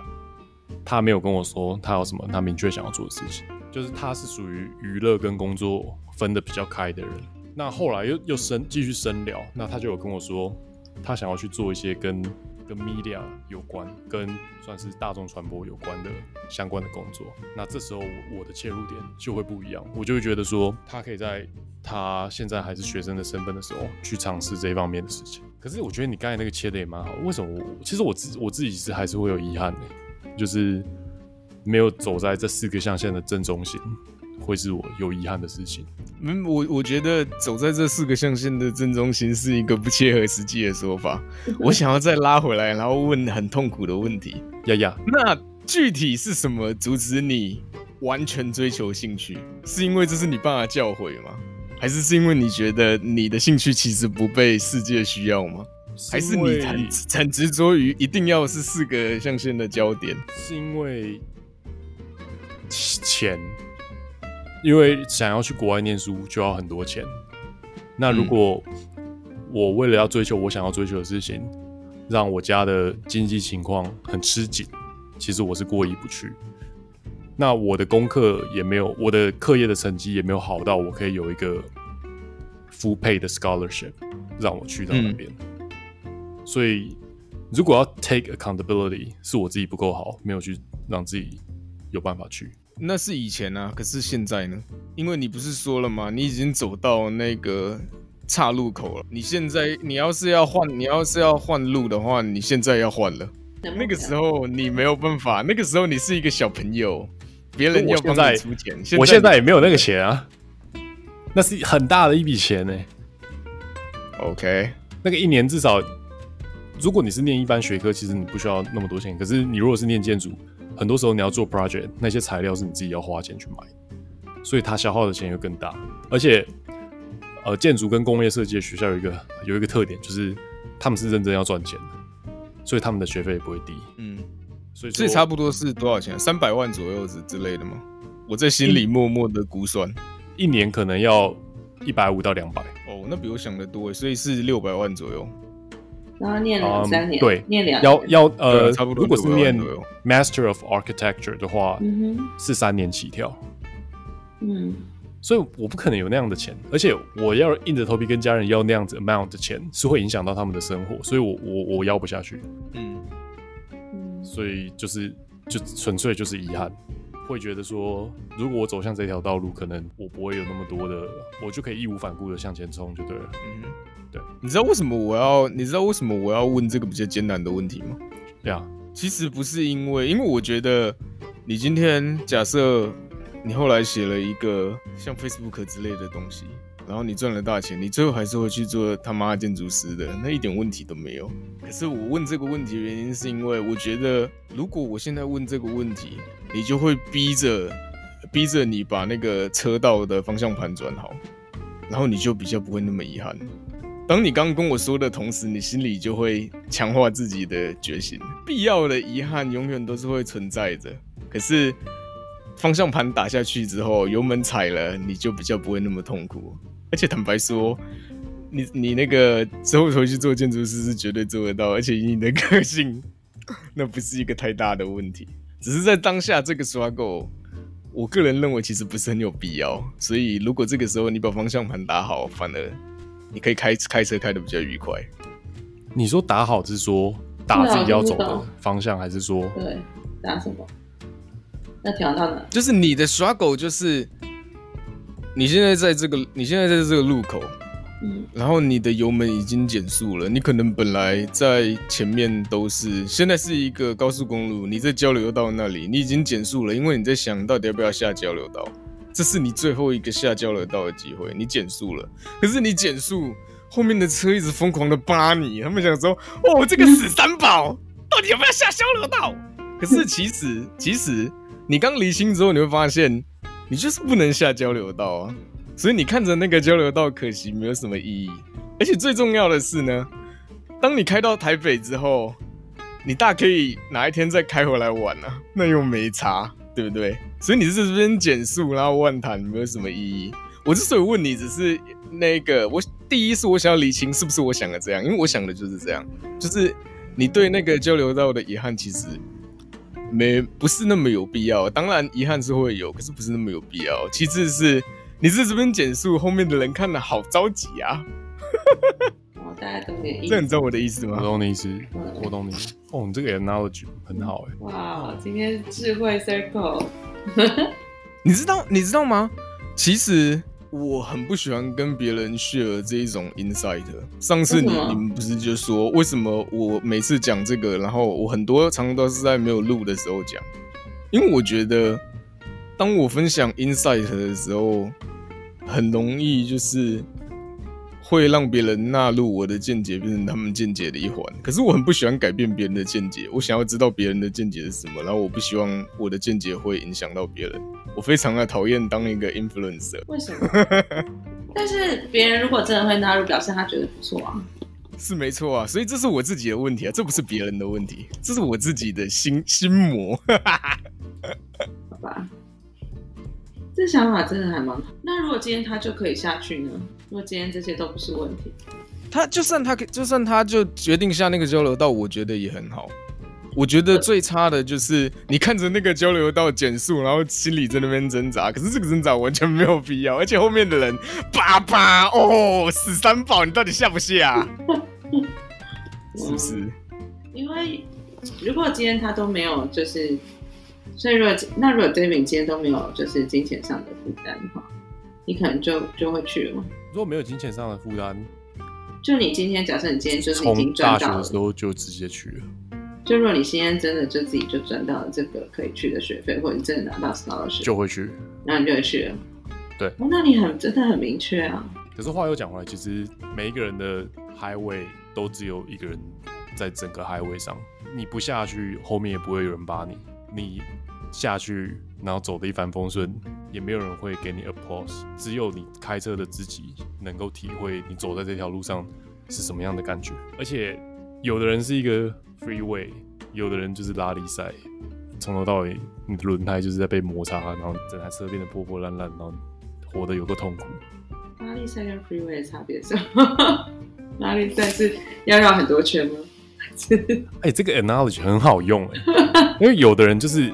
她没有跟我说她有什么她明确想要做的事情，就是她是属于娱乐跟工作分的比较开的人。那后来又又深继续深聊，那他就有跟我说，他想要去做一些跟跟 media 有关、跟算是大众传播有关的相关的工作。那这时候我的切入点就会不一样，我就会觉得说，他可以在他现在还是学生的身份的时候去尝试这方面的事情。可是我觉得你刚才那个切的也蛮好。为什么我？其实我自我自己是还是会有遗憾的，就是没有走在这四个象限的正中心，会是我有遗憾的事情。嗯，我我觉得走在这四个象限的正中心是一个不切合实际的说法。我想要再拉回来，然后问很痛苦的问题。呀呀，那具体是什么阻止你完全追求兴趣？是因为这是你爸的教诲吗？还是是因为你觉得你的兴趣其实不被世界需要吗？还是你很很执着于一定要是四个象限的焦点？是因为钱。因为想要去国外念书就要很多钱，那如果我为了要追求我想要追求的事情，让我家的经济情况很吃紧，其实我是过意不去。那我的功课也没有，我的课业的成绩也没有好到我可以有一个 full pay 的 scholarship 让我去到那边。所以如果要 take accountability，是我自己不够好，没有去让自己有办法去。那是以前啊，可是现在呢？因为你不是说了吗？你已经走到那个岔路口了。你现在，你要是要换，你要是要换路的话，你现在要换了。那个时候你没有办法，那个时候你是一个小朋友，别人要帮你出钱。我现在，我现在也没有那个钱啊，那是很大的一笔钱呢。OK，那个一年至少，如果你是念一般学科，其实你不需要那么多钱。可是你如果是念建筑，很多时候你要做 project，那些材料是你自己要花钱去买，所以它消耗的钱又更大。而且，呃，建筑跟工业设计的学校有一个有一个特点，就是他们是认真要赚钱的，所以他们的学费也不会低。嗯，所以这差不多是多少钱？三百万左右之之类的吗？我在心里默默的估算，一年可能要一百五到两百。哦，那比我想的多，所以是六百万左右。然后念两三年，um, 对，念两要要呃，差不多。如果是念 Master of Architecture 的话，嗯，是三年起跳。嗯，所以我不可能有那样的钱，而且我要硬着头皮跟家人要那样子 amount 的钱，是会影响到他们的生活，所以我我我要不下去。嗯，所以就是就纯粹就是遗憾，会觉得说，如果我走向这条道路，可能我不会有那么多的，我就可以义无反顾的向前冲就对了。嗯。对，你知道为什么我要？你知道为什么我要问这个比较艰难的问题吗？对啊，其实不是因为，因为我觉得你今天假设你后来写了一个像 Facebook 之类的东西，然后你赚了大钱，你最后还是会去做他妈建筑师的，那一点问题都没有。可是我问这个问题的原因是因为我觉得，如果我现在问这个问题，你就会逼着逼着你把那个车道的方向盘转好，然后你就比较不会那么遗憾。当你刚跟我说的同时，你心里就会强化自己的决心。必要的遗憾永远都是会存在着，可是方向盘打下去之后，油门踩了，你就比较不会那么痛苦。而且坦白说，你你那个之后回去做建筑师是绝对做得到，而且以你的个性，那不是一个太大的问题。只是在当下这个 struggle，我个人认为其实不是很有必要。所以如果这个时候你把方向盘打好，反而。你可以开开车开的比较愉快。你说打好是说打自己要走的方向，还是说对打什么？那调到哪？就是你的 struggle，就是你现在在这个你现在在这个路口，嗯，然后你的油门已经减速了。你可能本来在前面都是，现在是一个高速公路，你在交流道那里，你已经减速了，因为你在想到底要不要下交流道。这是你最后一个下交流道的机会，你减速了，可是你减速，后面的车一直疯狂的扒你，他们想说，哦，这个死三宝，到底要不要下交流道？可是其实，其实你刚离心之后，你会发现，你就是不能下交流道啊，所以你看着那个交流道，可惜没有什么意义。而且最重要的是呢，当你开到台北之后，你大可以哪一天再开回来玩啊，那又没差。对不对？所以你是这边减速，然后万谈没有什么意义。我之所以问你，只是那个我第一是我想要理清是不是我想的这样，因为我想的就是这样，就是你对那个交流道的遗憾其实没不是那么有必要。当然遗憾是会有，可是不是那么有必要。其次是你是这边减速，后面的人看了好着急啊。大家懂你的意思，这你知道我的意思吗？我懂你意思，我懂你。哦，你这个 analogy 很好哎。哇，今天智慧 circle。你知道你知道吗？其实我很不喜欢跟别人 share 这一种 insight。上次你你们不是就说，为什么我每次讲这个，然后我很多常常都是在没有录的时候讲，因为我觉得当我分享 insight 的时候，很容易就是会让别人纳入我的见解，变成他们见解的一环。可是我很不喜欢改变别人的见解，我想要知道别人的见解是什么，然后我不希望我的见解会影响到别人。我非常的讨厌当一个 influencer。为什么？但是别人如果真的会纳入，表示他觉得不错啊。是没错啊，所以这是我自己的问题啊，这不是别人的问题，这是我自己的心心魔。好吧，这想法真的还蛮好。那如果今天他就可以下去呢？如果今天这些都不是问题，他就算他就算他就决定下那个交流道，我觉得也很好。我觉得最差的就是你看着那个交流道减速，然后心里在那边挣扎。可是这个挣扎完全没有必要，而且后面的人叭叭哦，死三宝，你到底下不下？是不是？因为如果今天他都没有，就是所以如果那如果 David 今天都没有，就是金钱上的负担的话，你可能就就会去了吗？如果没有金钱上的负担，就你今天假设你今天就是已经赚到了，大学的时候就直接去了。就如果你今天真的就自己就赚到了这个可以去的学费，或者你真的拿到 scholarship，就会去，那你就会去了。对，哦，那你很真的很明确啊。可是话又讲回来，其实每一个人的 highway 都只有一个人在整个 highway 上，你不下去，后面也不会有人把你；你下去，然后走的一帆风顺，也没有人会给你 applause。只有你开车的自己能够体会你走在这条路上是什么样的感觉。而且有的人是一个。Freeway，有的人就是拉力赛，从头到尾你的轮胎就是在被摩擦，然后整台车变得破破烂烂，然后活得有个痛苦。拉力赛跟 Freeway 的差别是什么？拉力赛是要绕很多圈吗？哎、欸，这个 analogy 很好用哎，因为有的人就是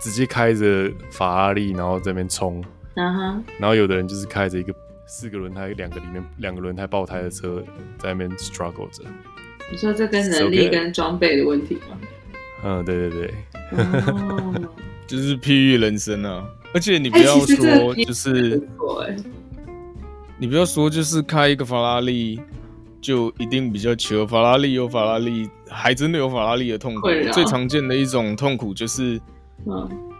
直接开着法拉利，然后在那边冲，uh huh. 然后有的人就是开着一个四个轮胎、两个里面两个轮胎爆胎的车在那边 struggle 着。你说这跟能力跟装备的问题吗？嗯，对对对，就是譬喻人生啊。而且你不要说，就是，你不要说，就是开一个法拉利就一定比较穷法拉利有法拉利，还真的有法拉利的痛苦。最常见的一种痛苦就是，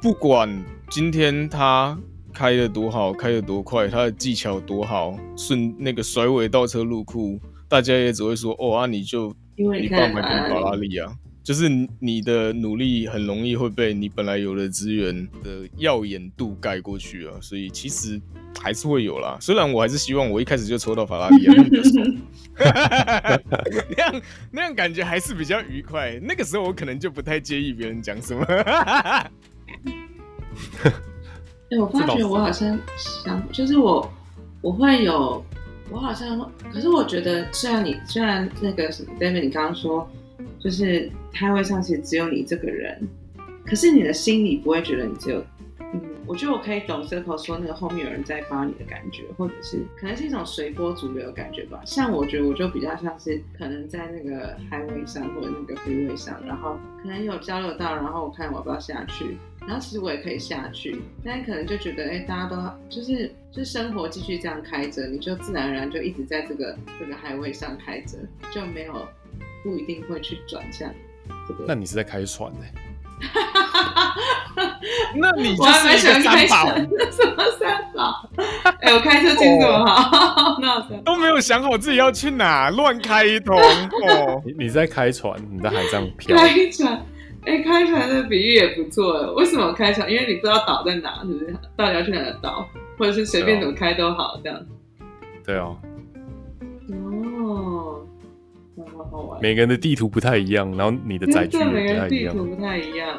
不管今天他开的多好，开的多快，他的技巧多好，顺那个甩尾倒车入库。大家也只会说哦啊，你就你爸买台法拉利啊，就是你的努力很容易会被你本来有的资源的耀眼度盖过去啊，所以其实还是会有啦。虽然我还是希望我一开始就抽到法拉利啊，那 样那样感觉还是比较愉快。那个时候我可能就不太介意别人讲什么。哎、欸，我发觉我好像想，就是我我会有。我好像，可是我觉得，虽然你虽然那个什么，David，你刚刚说，就是摊位上其实只有你这个人，可是你的心里不会觉得你只有，我觉得我可以懂 Circle 说那个后面有人在扒你的感觉，或者是可能是一种随波逐流的感觉吧。像我觉得我就比较像是可能在那个 Highway 上或者那个 Freeway 上，然后可能有交流到，然后我看我要不要下去。然后其实我也可以下去，但可能就觉得，哎，大家都就是就生活继续这样开着，你就自然而然就一直在这个这个海位上开着，就没有不一定会去转向这个。那你是在开船呢？那你就还蛮喜欢开船，什么三宝？哎，我开车技术这么好，那都没有想好自己要去哪，乱开一通。哦，你你在开船，你在海上漂。开船。哎、欸，开船的比喻也不错。为什么开船？因为你不知道岛在哪，是不是？到底要去哪个岛，或者是随便怎么开都好，这样。对啊。哦，好好玩。每个人的地图不太一样，然后你的载具也不太一样。每个人地图不太一样。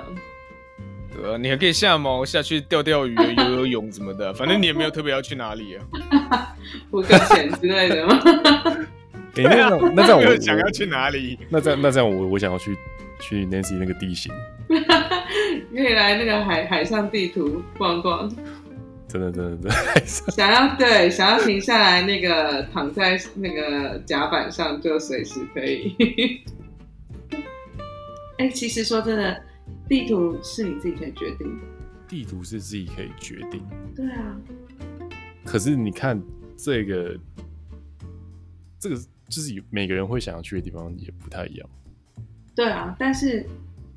对啊，你还可以下锚下去钓钓鱼、游游泳什么的，反正你也没有特别要去哪里啊。不搁浅之类的吗？欸、那这那这样我想要去哪里？那这样那这样我我想要去。去 Nancy 那个地形，可以来那个海海上地图逛逛。真的真的真的，想要对想要停下来那个躺在那个甲板上就随时可以。哎、欸，其实说真的，地图是你自己可以决定的。地图是自己可以决定。对啊。可是你看这个，这个就是每个人会想要去的地方也不太一样。对啊，但是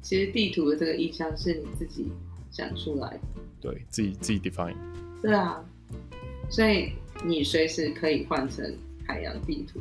其实地图的这个意向是你自己想出来的，对自己自己 define。对啊，所以你随时可以换成海洋地图，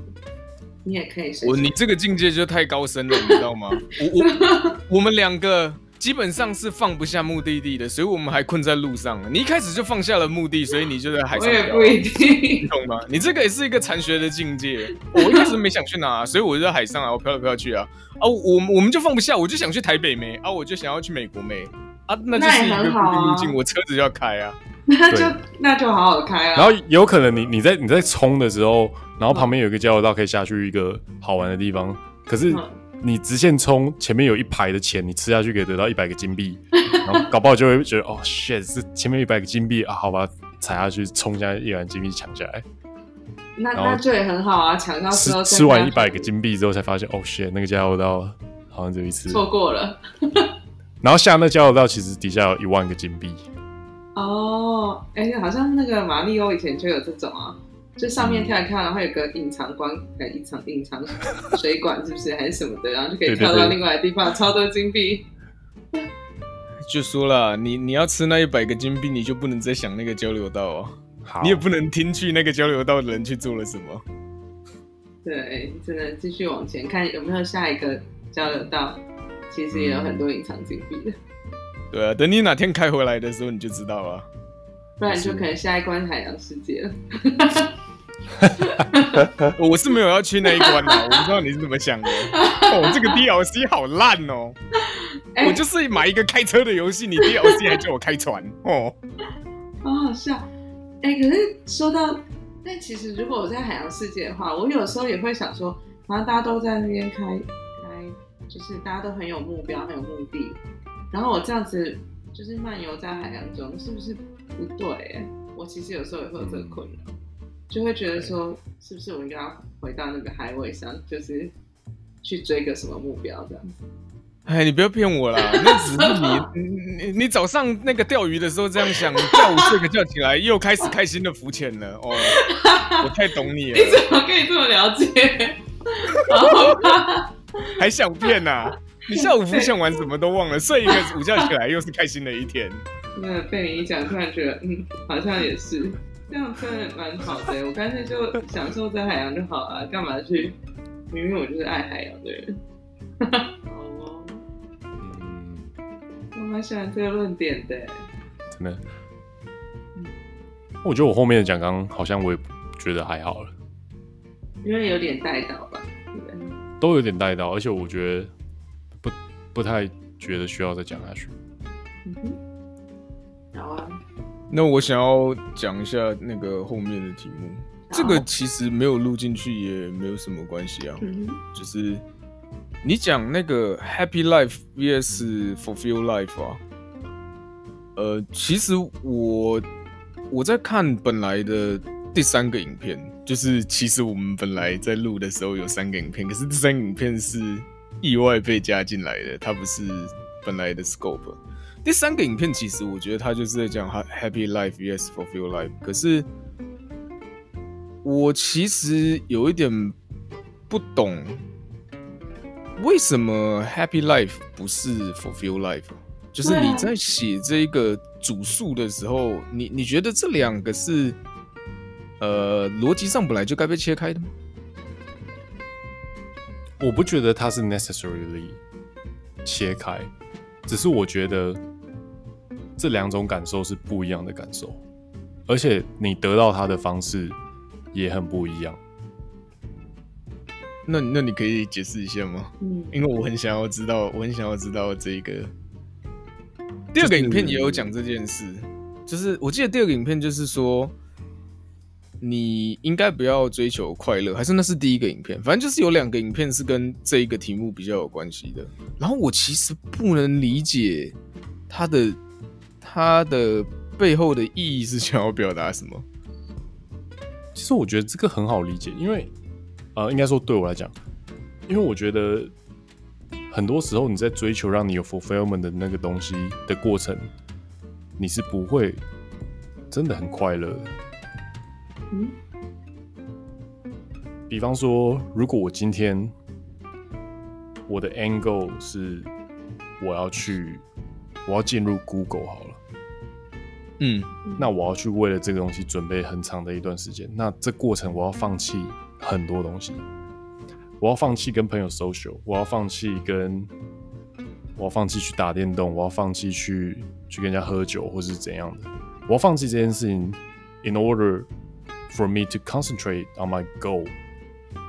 你也可以。我你这个境界就太高深了，你知道吗？我我我们两个。基本上是放不下目的地的，所以我们还困在路上。你一开始就放下了目的，所以你就在海上。我也不一定，你懂吗？你这个也是一个残学的境界。我一开始没想去哪，所以我就在海上啊，我飘来飘去啊。啊，我我们就放不下，我就想去台北没啊，我就想要去美国没啊，那就是一个固定路径，我车子要开啊。那就那就好好开啊。然后有可能你你在你在冲的时候，然后旁边有一个交流道可以下去一个好玩的地方，可是。你直线冲，前面有一排的钱，你吃下去可以得到一百个金币，然后搞不好就会觉得哦，shit，是前面一百个金币啊，好吧，踩下去冲下一百金币抢下来，那那就也很好啊，抢到之后吃吃完一百个金币之后才发现哦，shit，那个加油道好像只有一次错过了，然后下那交流道其实底下有一万个金币，哦，哎、欸，好像那个马里奥以前就有这种啊。就上面跳一跳，然后有个隐藏关，呃，隐藏隐藏水管是不是还是什么的，然后就可以跳到另外的地方，对对对，超多金币。就说了，你你要吃那一百个金币，你就不能再想那个交流道哦，好，你也不能听去那个交流道的人去做了什么。对，只能继续往前看有没有下一个交流道，其实也有很多隐藏金币的。对啊，等你哪天开回来的时候，你就知道了。不然就可能下一关海洋世界了。我是没有要去那一关的，我不知道你是怎么想的。哦，这个 DLC 好烂哦！欸、我就是买一个开车的游戏，你 DLC 还叫我开船哦，好好笑。哎、欸，可是说到，但其实如果我在海洋世界的话，我有时候也会想说，反正大家都在那边开开，就是大家都很有目标，很有目的，然后我这样子就是漫游在海洋中，是不是不对？我其实有时候也会有这个困扰。嗯就会觉得说，是不是我应该要回到那个海位上，就是去追个什么目标这样子？哎，你不要骗我啦，那只是你 你你早上那个钓鱼的时候这样想，下午睡个觉起来又开始开心的浮潜了哦。我太懂你了，你怎么可以这么了解？好吧，还想骗呐？你下午浮想完什么都忘了，睡一个 午觉起来又是开心的一天。那被你一讲，突然觉得嗯，好像也是。这样真的蛮好的，我干脆就享受在海洋就好了，干嘛去？明明我就是爱海洋的人。好哦，嗯，我蛮喜欢这个论点的。真的，我觉得我后面的讲纲好像我也觉得还好了，因为有点带到吧，对，都有点带到，而且我觉得不不太觉得需要再讲下去。嗯哼，好啊。那我想要讲一下那个后面的题目，这个其实没有录进去也没有什么关系啊。嗯、就是你讲那个 Happy Life vs Fulfill Life 啊，呃，其实我我在看本来的第三个影片，就是其实我们本来在录的时候有三个影片，可是这三个影片是意外被加进来的，它不是本来的 scope。第三个影片其实我觉得它就是在讲 Happy Life yes Fulfill Life，可是我其实有一点不懂，为什么 Happy Life 不是 Fulfill Life？就是你在写这个主述的时候，你你觉得这两个是呃逻辑上本来就该被切开的吗？我不觉得它是 necessarily 切开，只是我觉得。这两种感受是不一样的感受，而且你得到它的方式也很不一样。那那你可以解释一下吗？嗯，因为我很想要知道，我很想要知道这个。第二个影片也有讲这件事，就是我记得第二个影片就是说，你应该不要追求快乐，还是那是第一个影片？反正就是有两个影片是跟这一个题目比较有关系的。然后我其实不能理解他的。它的背后的意义是想要表达什么？其实我觉得这个很好理解，因为呃，应该说对我来讲，因为我觉得很多时候你在追求让你有 fulfillment 的那个东西的过程，你是不会真的很快乐。嗯。比方说，如果我今天我的 angle 是我要去，我要进入 Google 好了。嗯，那我要去为了这个东西准备很长的一段时间，那这过程我要放弃很多东西，我要放弃跟朋友 social，我要放弃跟，我要放弃去打电动，我要放弃去去跟人家喝酒或是怎样的，我要放弃这件事情，in order for me to concentrate on my goal。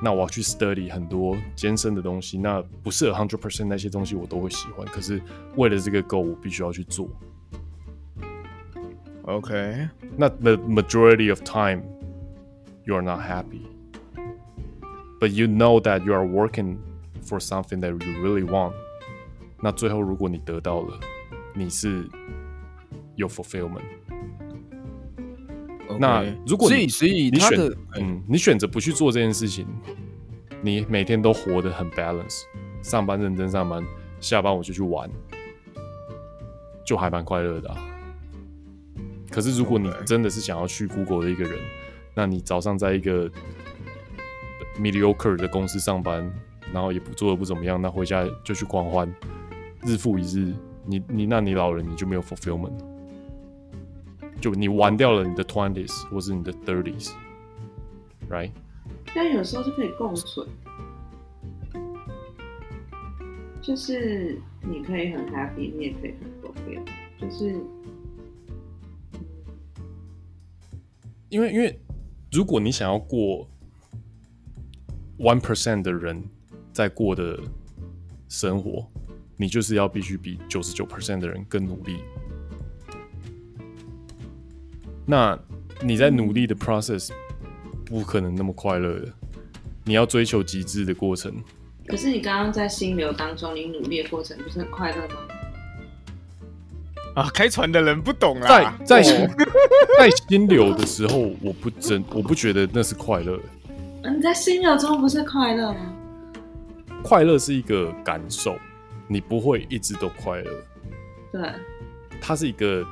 那我要去 study 很多艰深的东西，那不是 a hundred percent 那些东西我都会喜欢，可是为了这个 goal，我必须要去做。OK，那 the majority of time you are not happy, but you know that you are working for something that you really want。那最后如果你得到了，你是有 fulfillment。 那如果你所以所以你选嗯，你选择不去做这件事情，你每天都活得很 balance，上班认真上班，下班我就去玩，就还蛮快乐的啊。可是如果你真的是想要去 Google 的一个人，那你早上在一个 mediocre 的公司上班，然后也不做的不怎么样，那回家就去狂欢，日复一日，你你那你老人你就没有 fulfillment。就你玩掉了你的 twenties 或是你的 thirties，right？但有时候是可以共存，就是你可以很 happy，你也可以很 fulfill，就是因为因为如果你想要过 one percent 的人在过的生活，你就是要必须比九十九 percent 的人更努力。那你在努力的 process 不可能那么快乐的，你要追求极致的过程。可是你刚刚在心流当中，你努力的过程不是很快乐吗？啊，开船的人不懂啊。在在 在心流的时候，我不真我不觉得那是快乐。你在心流中不是快乐吗？快乐是一个感受，你不会一直都快乐。对，它是一个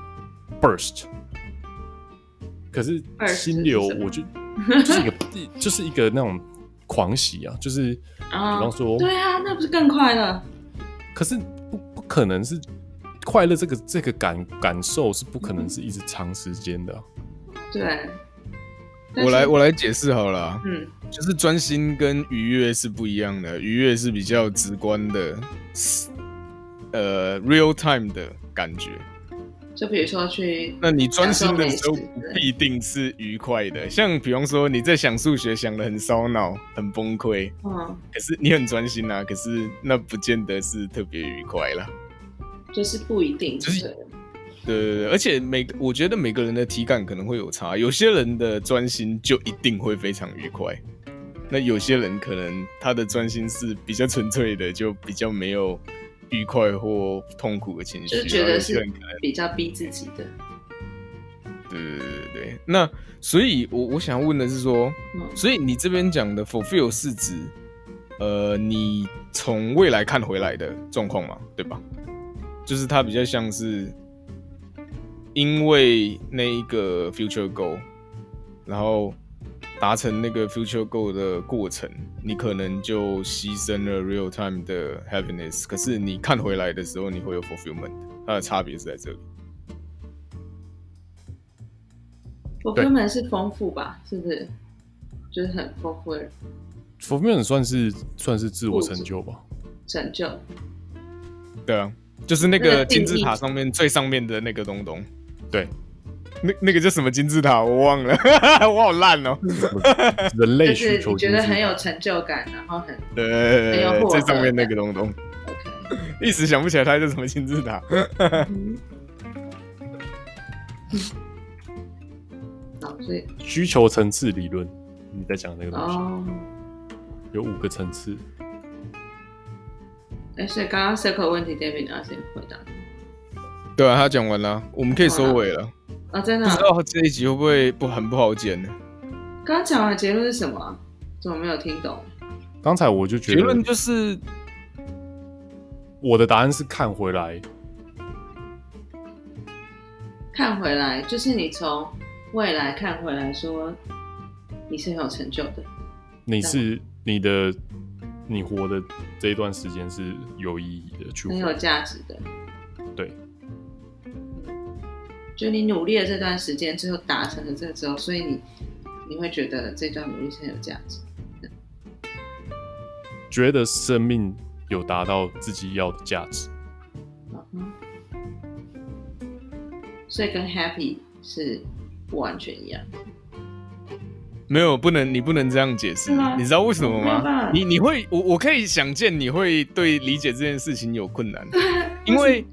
burst。可是心流，我就就是一个 就是一个那种狂喜啊，就是比方说，对啊，那不是更快乐？可是不不可能是快乐，这个这个感感受是不可能是一直长时间的啊。对，我来我来解释好了，嗯，就是专心跟愉悦是不一样的，愉悦是比较直观的，呃，real time 的感觉。就比如说去，那你专心的时候不必定是愉快的。像比方说你在想数学，想的很烧脑、很崩溃，嗯，可是你很专心啊，可是那不见得是特别愉快啦。就是不一定，就是对对对，而且每我觉得每个人的体感可能会有差，有些人的专心就一定会非常愉快，那有些人可能他的专心是比较纯粹的，就比较没有。愉快或痛苦的情绪，就觉得是比较逼自己的。对对对对，那所以我，我我想问的是说，嗯、所以你这边讲的 fulfill 是指，呃，你从未来看回来的状况嘛，对吧？就是它比较像是因为那一个 future goal，然后。达成那个 future goal 的过程，你可能就牺牲了 real time 的 happiness。可是你看回来的时候，你会有 fulfillment。它的差别是在这里。fulfillment 是丰富吧？是不是？就是很丰富的。fulfillment 算是算是自我成就吧？成就。对啊，就是那个金字塔上面最上面的那个东东。对。那那个叫什么金字塔？我忘了，我好烂哦。人类需求，觉得很有成就感，然后很对，很有最上面那个东东。OK，一时想不起来它叫什么金字塔。好，所以需求层次理论，你在讲那个东西，oh. 有五个层次。哎、欸，所以刚刚 circle 问题，David 你要先回答。对啊，他讲完了，我们可以收尾了。啊，真的、啊？不知道这一集会不会不很不好剪呢？刚讲完结论是什么？怎么没有听懂？刚才我就觉得结论就是我的答案是看回来，看回来就是你从未来看回来说你是很有成就的，你是你的你活的这一段时间是有意义的，去很有价值的，对。就你努力了这段时间，最后达成了这个之后，所以你你会觉得这段努力是很有价值，觉得生命有达到自己要的价值。嗯，所以跟 happy 是不完全一样。没有，不能，你不能这样解释。你知道为什么吗？你你会，我我可以想见你会对理解这件事情有困难，因为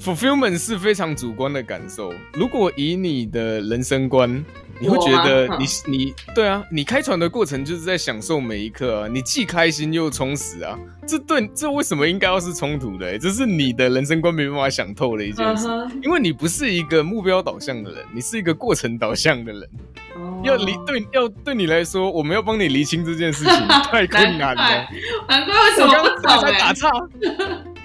fulfillment 是非常主观的感受。如果以你的人生观。你会觉得你你对啊，你开船的过程就是在享受每一刻啊，你既开心又充实啊，这对这为什么应该要是冲突的？这是你的人生观没办法想透的一件事，因为你不是一个目标导向的人，你是一个过程导向的人。要离对要对你来说，我们要帮你厘清这件事情 太困难了。难怪为什么我刚才打岔？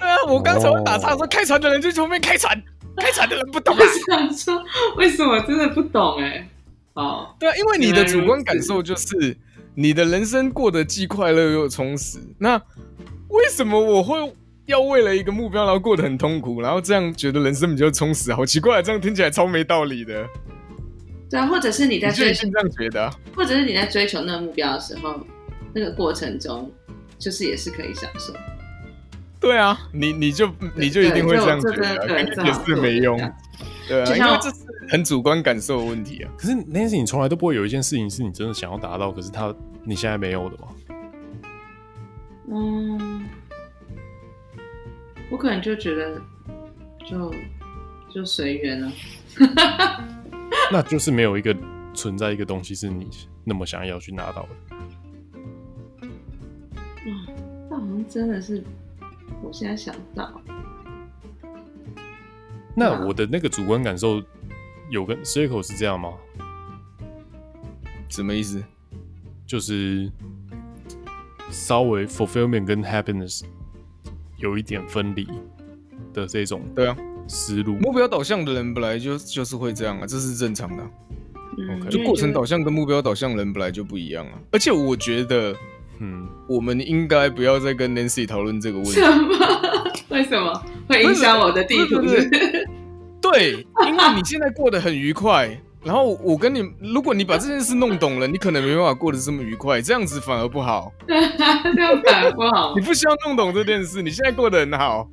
对啊，我刚才打岔说开船的人就从后面开船，开船的人不懂啊。我想说为什么真的不懂哎？哦，对啊，因为你的主观感受就是你的人生过得既快乐又充实。那为什么我会要为了一个目标然后过得很痛苦，然后这样觉得人生比较充实？好奇怪，这样听起来超没道理的。对啊，或者是你在追求这样觉得，或者是你在追求那个目标的时候，那个过程中就是也是可以享受。对啊，你你就你就一定会这样觉得，也是没用。对啊，因为这是很主观感受的问题啊。可是那件事情从来都不会有一件事情是你真的想要达到，可是他你现在没有的吗？嗯，我可能就觉得就就随缘了。那就是没有一个存在一个东西是你那么想要去拿到的。嗯，那好像真的是我现在想到。那我的那个主观感受有跟 Circle 是这样吗？什么意思？就是稍微 fulfillment 跟 happiness 有一点分离的这种。对啊，思路。目标导向的人本来就就是会这样啊，这是正常的。嗯，Okay. 就过程导向跟目标导向的人本来就不一样啊。而且我觉得，嗯，我们应该不要再跟 Nancy 讨论这个问题。什么？为什么会影响我的地图？对，因为你现在过得很愉快，然后我跟你，如果你把这件事弄懂了，你可能没办法过得这么愉快，这样子反而不好。这样反而不好。你不需要弄懂这件事，你现在过得很好，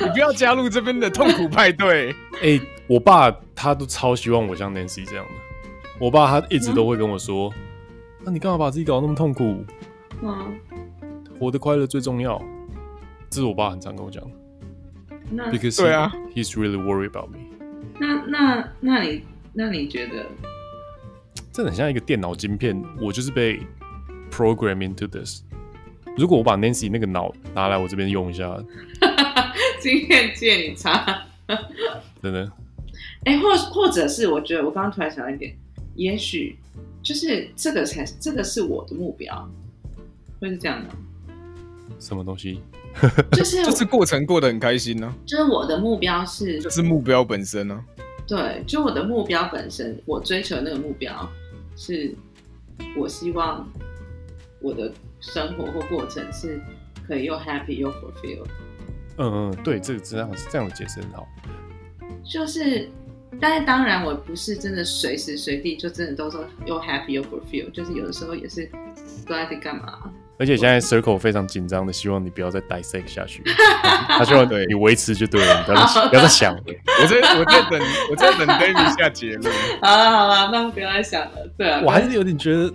你不要加入这边的痛苦派对。哎、欸，我爸他都超希望我像 Nancy 这样的，我爸他一直都会跟我说：“那、嗯啊、你干嘛把自己搞得那么痛苦？嗯，活得快乐最重要。”这是我爸很常跟我讲。那 Because 对啊 he's really worried about me。那那那你那你觉得，这很像一个电脑晶片，我就是被 program into this。如果我把 Nancy 那个脑拿来我这边用一下，晶片借你插，真的？哎、欸，或或者是我觉得我刚刚突然想到一点，也许就是这个才这个是我的目标，会是这样的？什么东西？就是 就是过程过得很开心呢、啊，就是我的目标是，就是目标本身呢、啊。对，就我的目标本身，我追求那个目标是，我希望我的生活或过程是可以又 happy 又 fulfill。嗯嗯，对，这个这样这样的解释很好。就是，但是当然，我不是真的随时随地就真的都说又 happy 又 fulfill，就是有的时候也是都在干嘛。而且现在 Circle 非常紧张的，希望你不要再 dissect 下去。他希望你维持就对了，不要再不要再想了。我在我在等我在等 David 下结论。好了好了，那不要再想了。对啊，我还是有点觉得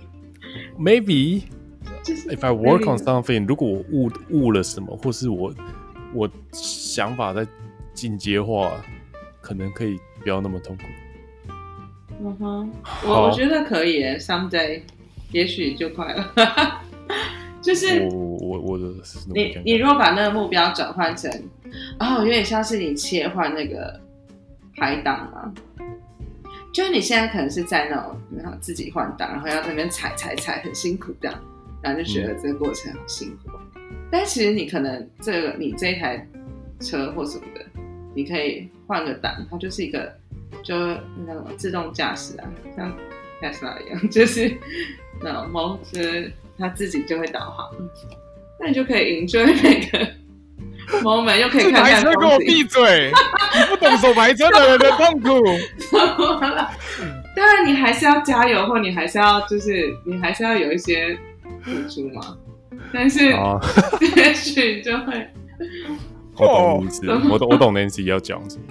，maybe if I work on something，如果我悟悟了什么，或是我我想法在进阶化，可能可以不要那么痛苦。嗯哼，我我觉得可以，someday，也许就快了。就是我我我的你你如果把那个目标转换成，哦，有点像是你切换那个排档嘛，就是你现在可能是在那种然后自己换档，然后要在那边踩踩踩，很辛苦这样，然后就觉得这个过程好辛苦。嗯、但其实你可能这个你这一台车或什么的，你可以换个档，它就是一个就那种自动驾驶啊，像特斯拉一样，就是那种猫车。他自己就会导航，那你就可以 enjoy 每个 moment 又可以看看排车，给我闭嘴！你不懂手排车的人的痛苦。当然，你还是要加油，或你还是要就是你还是要有一些付出嘛。但是 也许就会，我懂意思，我懂我懂 Nancy 要讲什么。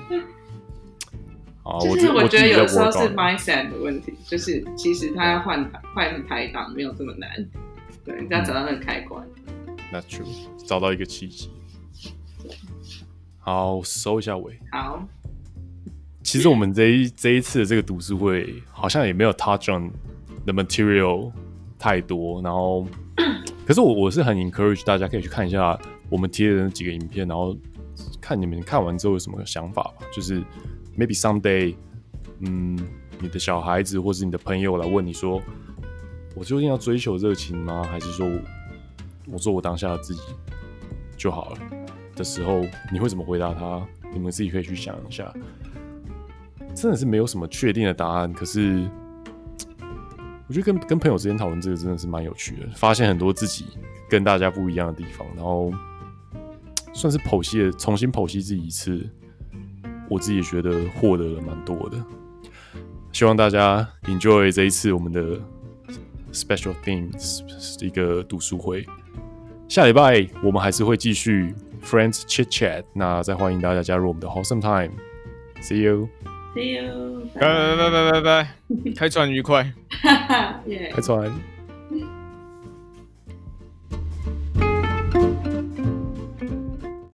啊，就是我觉得有时候是 mindset 的问题，就是其实他要换换排档没有这么难，对，你只要找到那个开关。That's true，找到一个契机。好，收一下尾。好。其实我们这一这一次的这个读书会，好像也没有 touch on the material 太多。然后，可是我我是很 encourage 大家可以去看一下我们贴的那几个影片，然后看你们看完之后有什么想法吧。就是 maybe someday，嗯，你的小孩子或是你的朋友来问你说，我究竟要追求热情吗？还是说我，做我当下的自己就好了的时候，你会怎么回答他？你们自己可以去想一下。真的是没有什么确定的答案，可是我觉得跟跟朋友之间讨论这个真的是蛮有趣的，发现很多自己跟大家不一样的地方，然后算是剖析了，重新剖析自己一次，我自己觉得获得了蛮多的。希望大家 enjoy 这一次我们的 special themes 一个读书会，下礼拜我们还是会继续 friends chit chat，那再欢迎大家加入我们的 Wholesome Time，see you。See you，拜拜拜拜拜拜，开船愉快，耶，开船。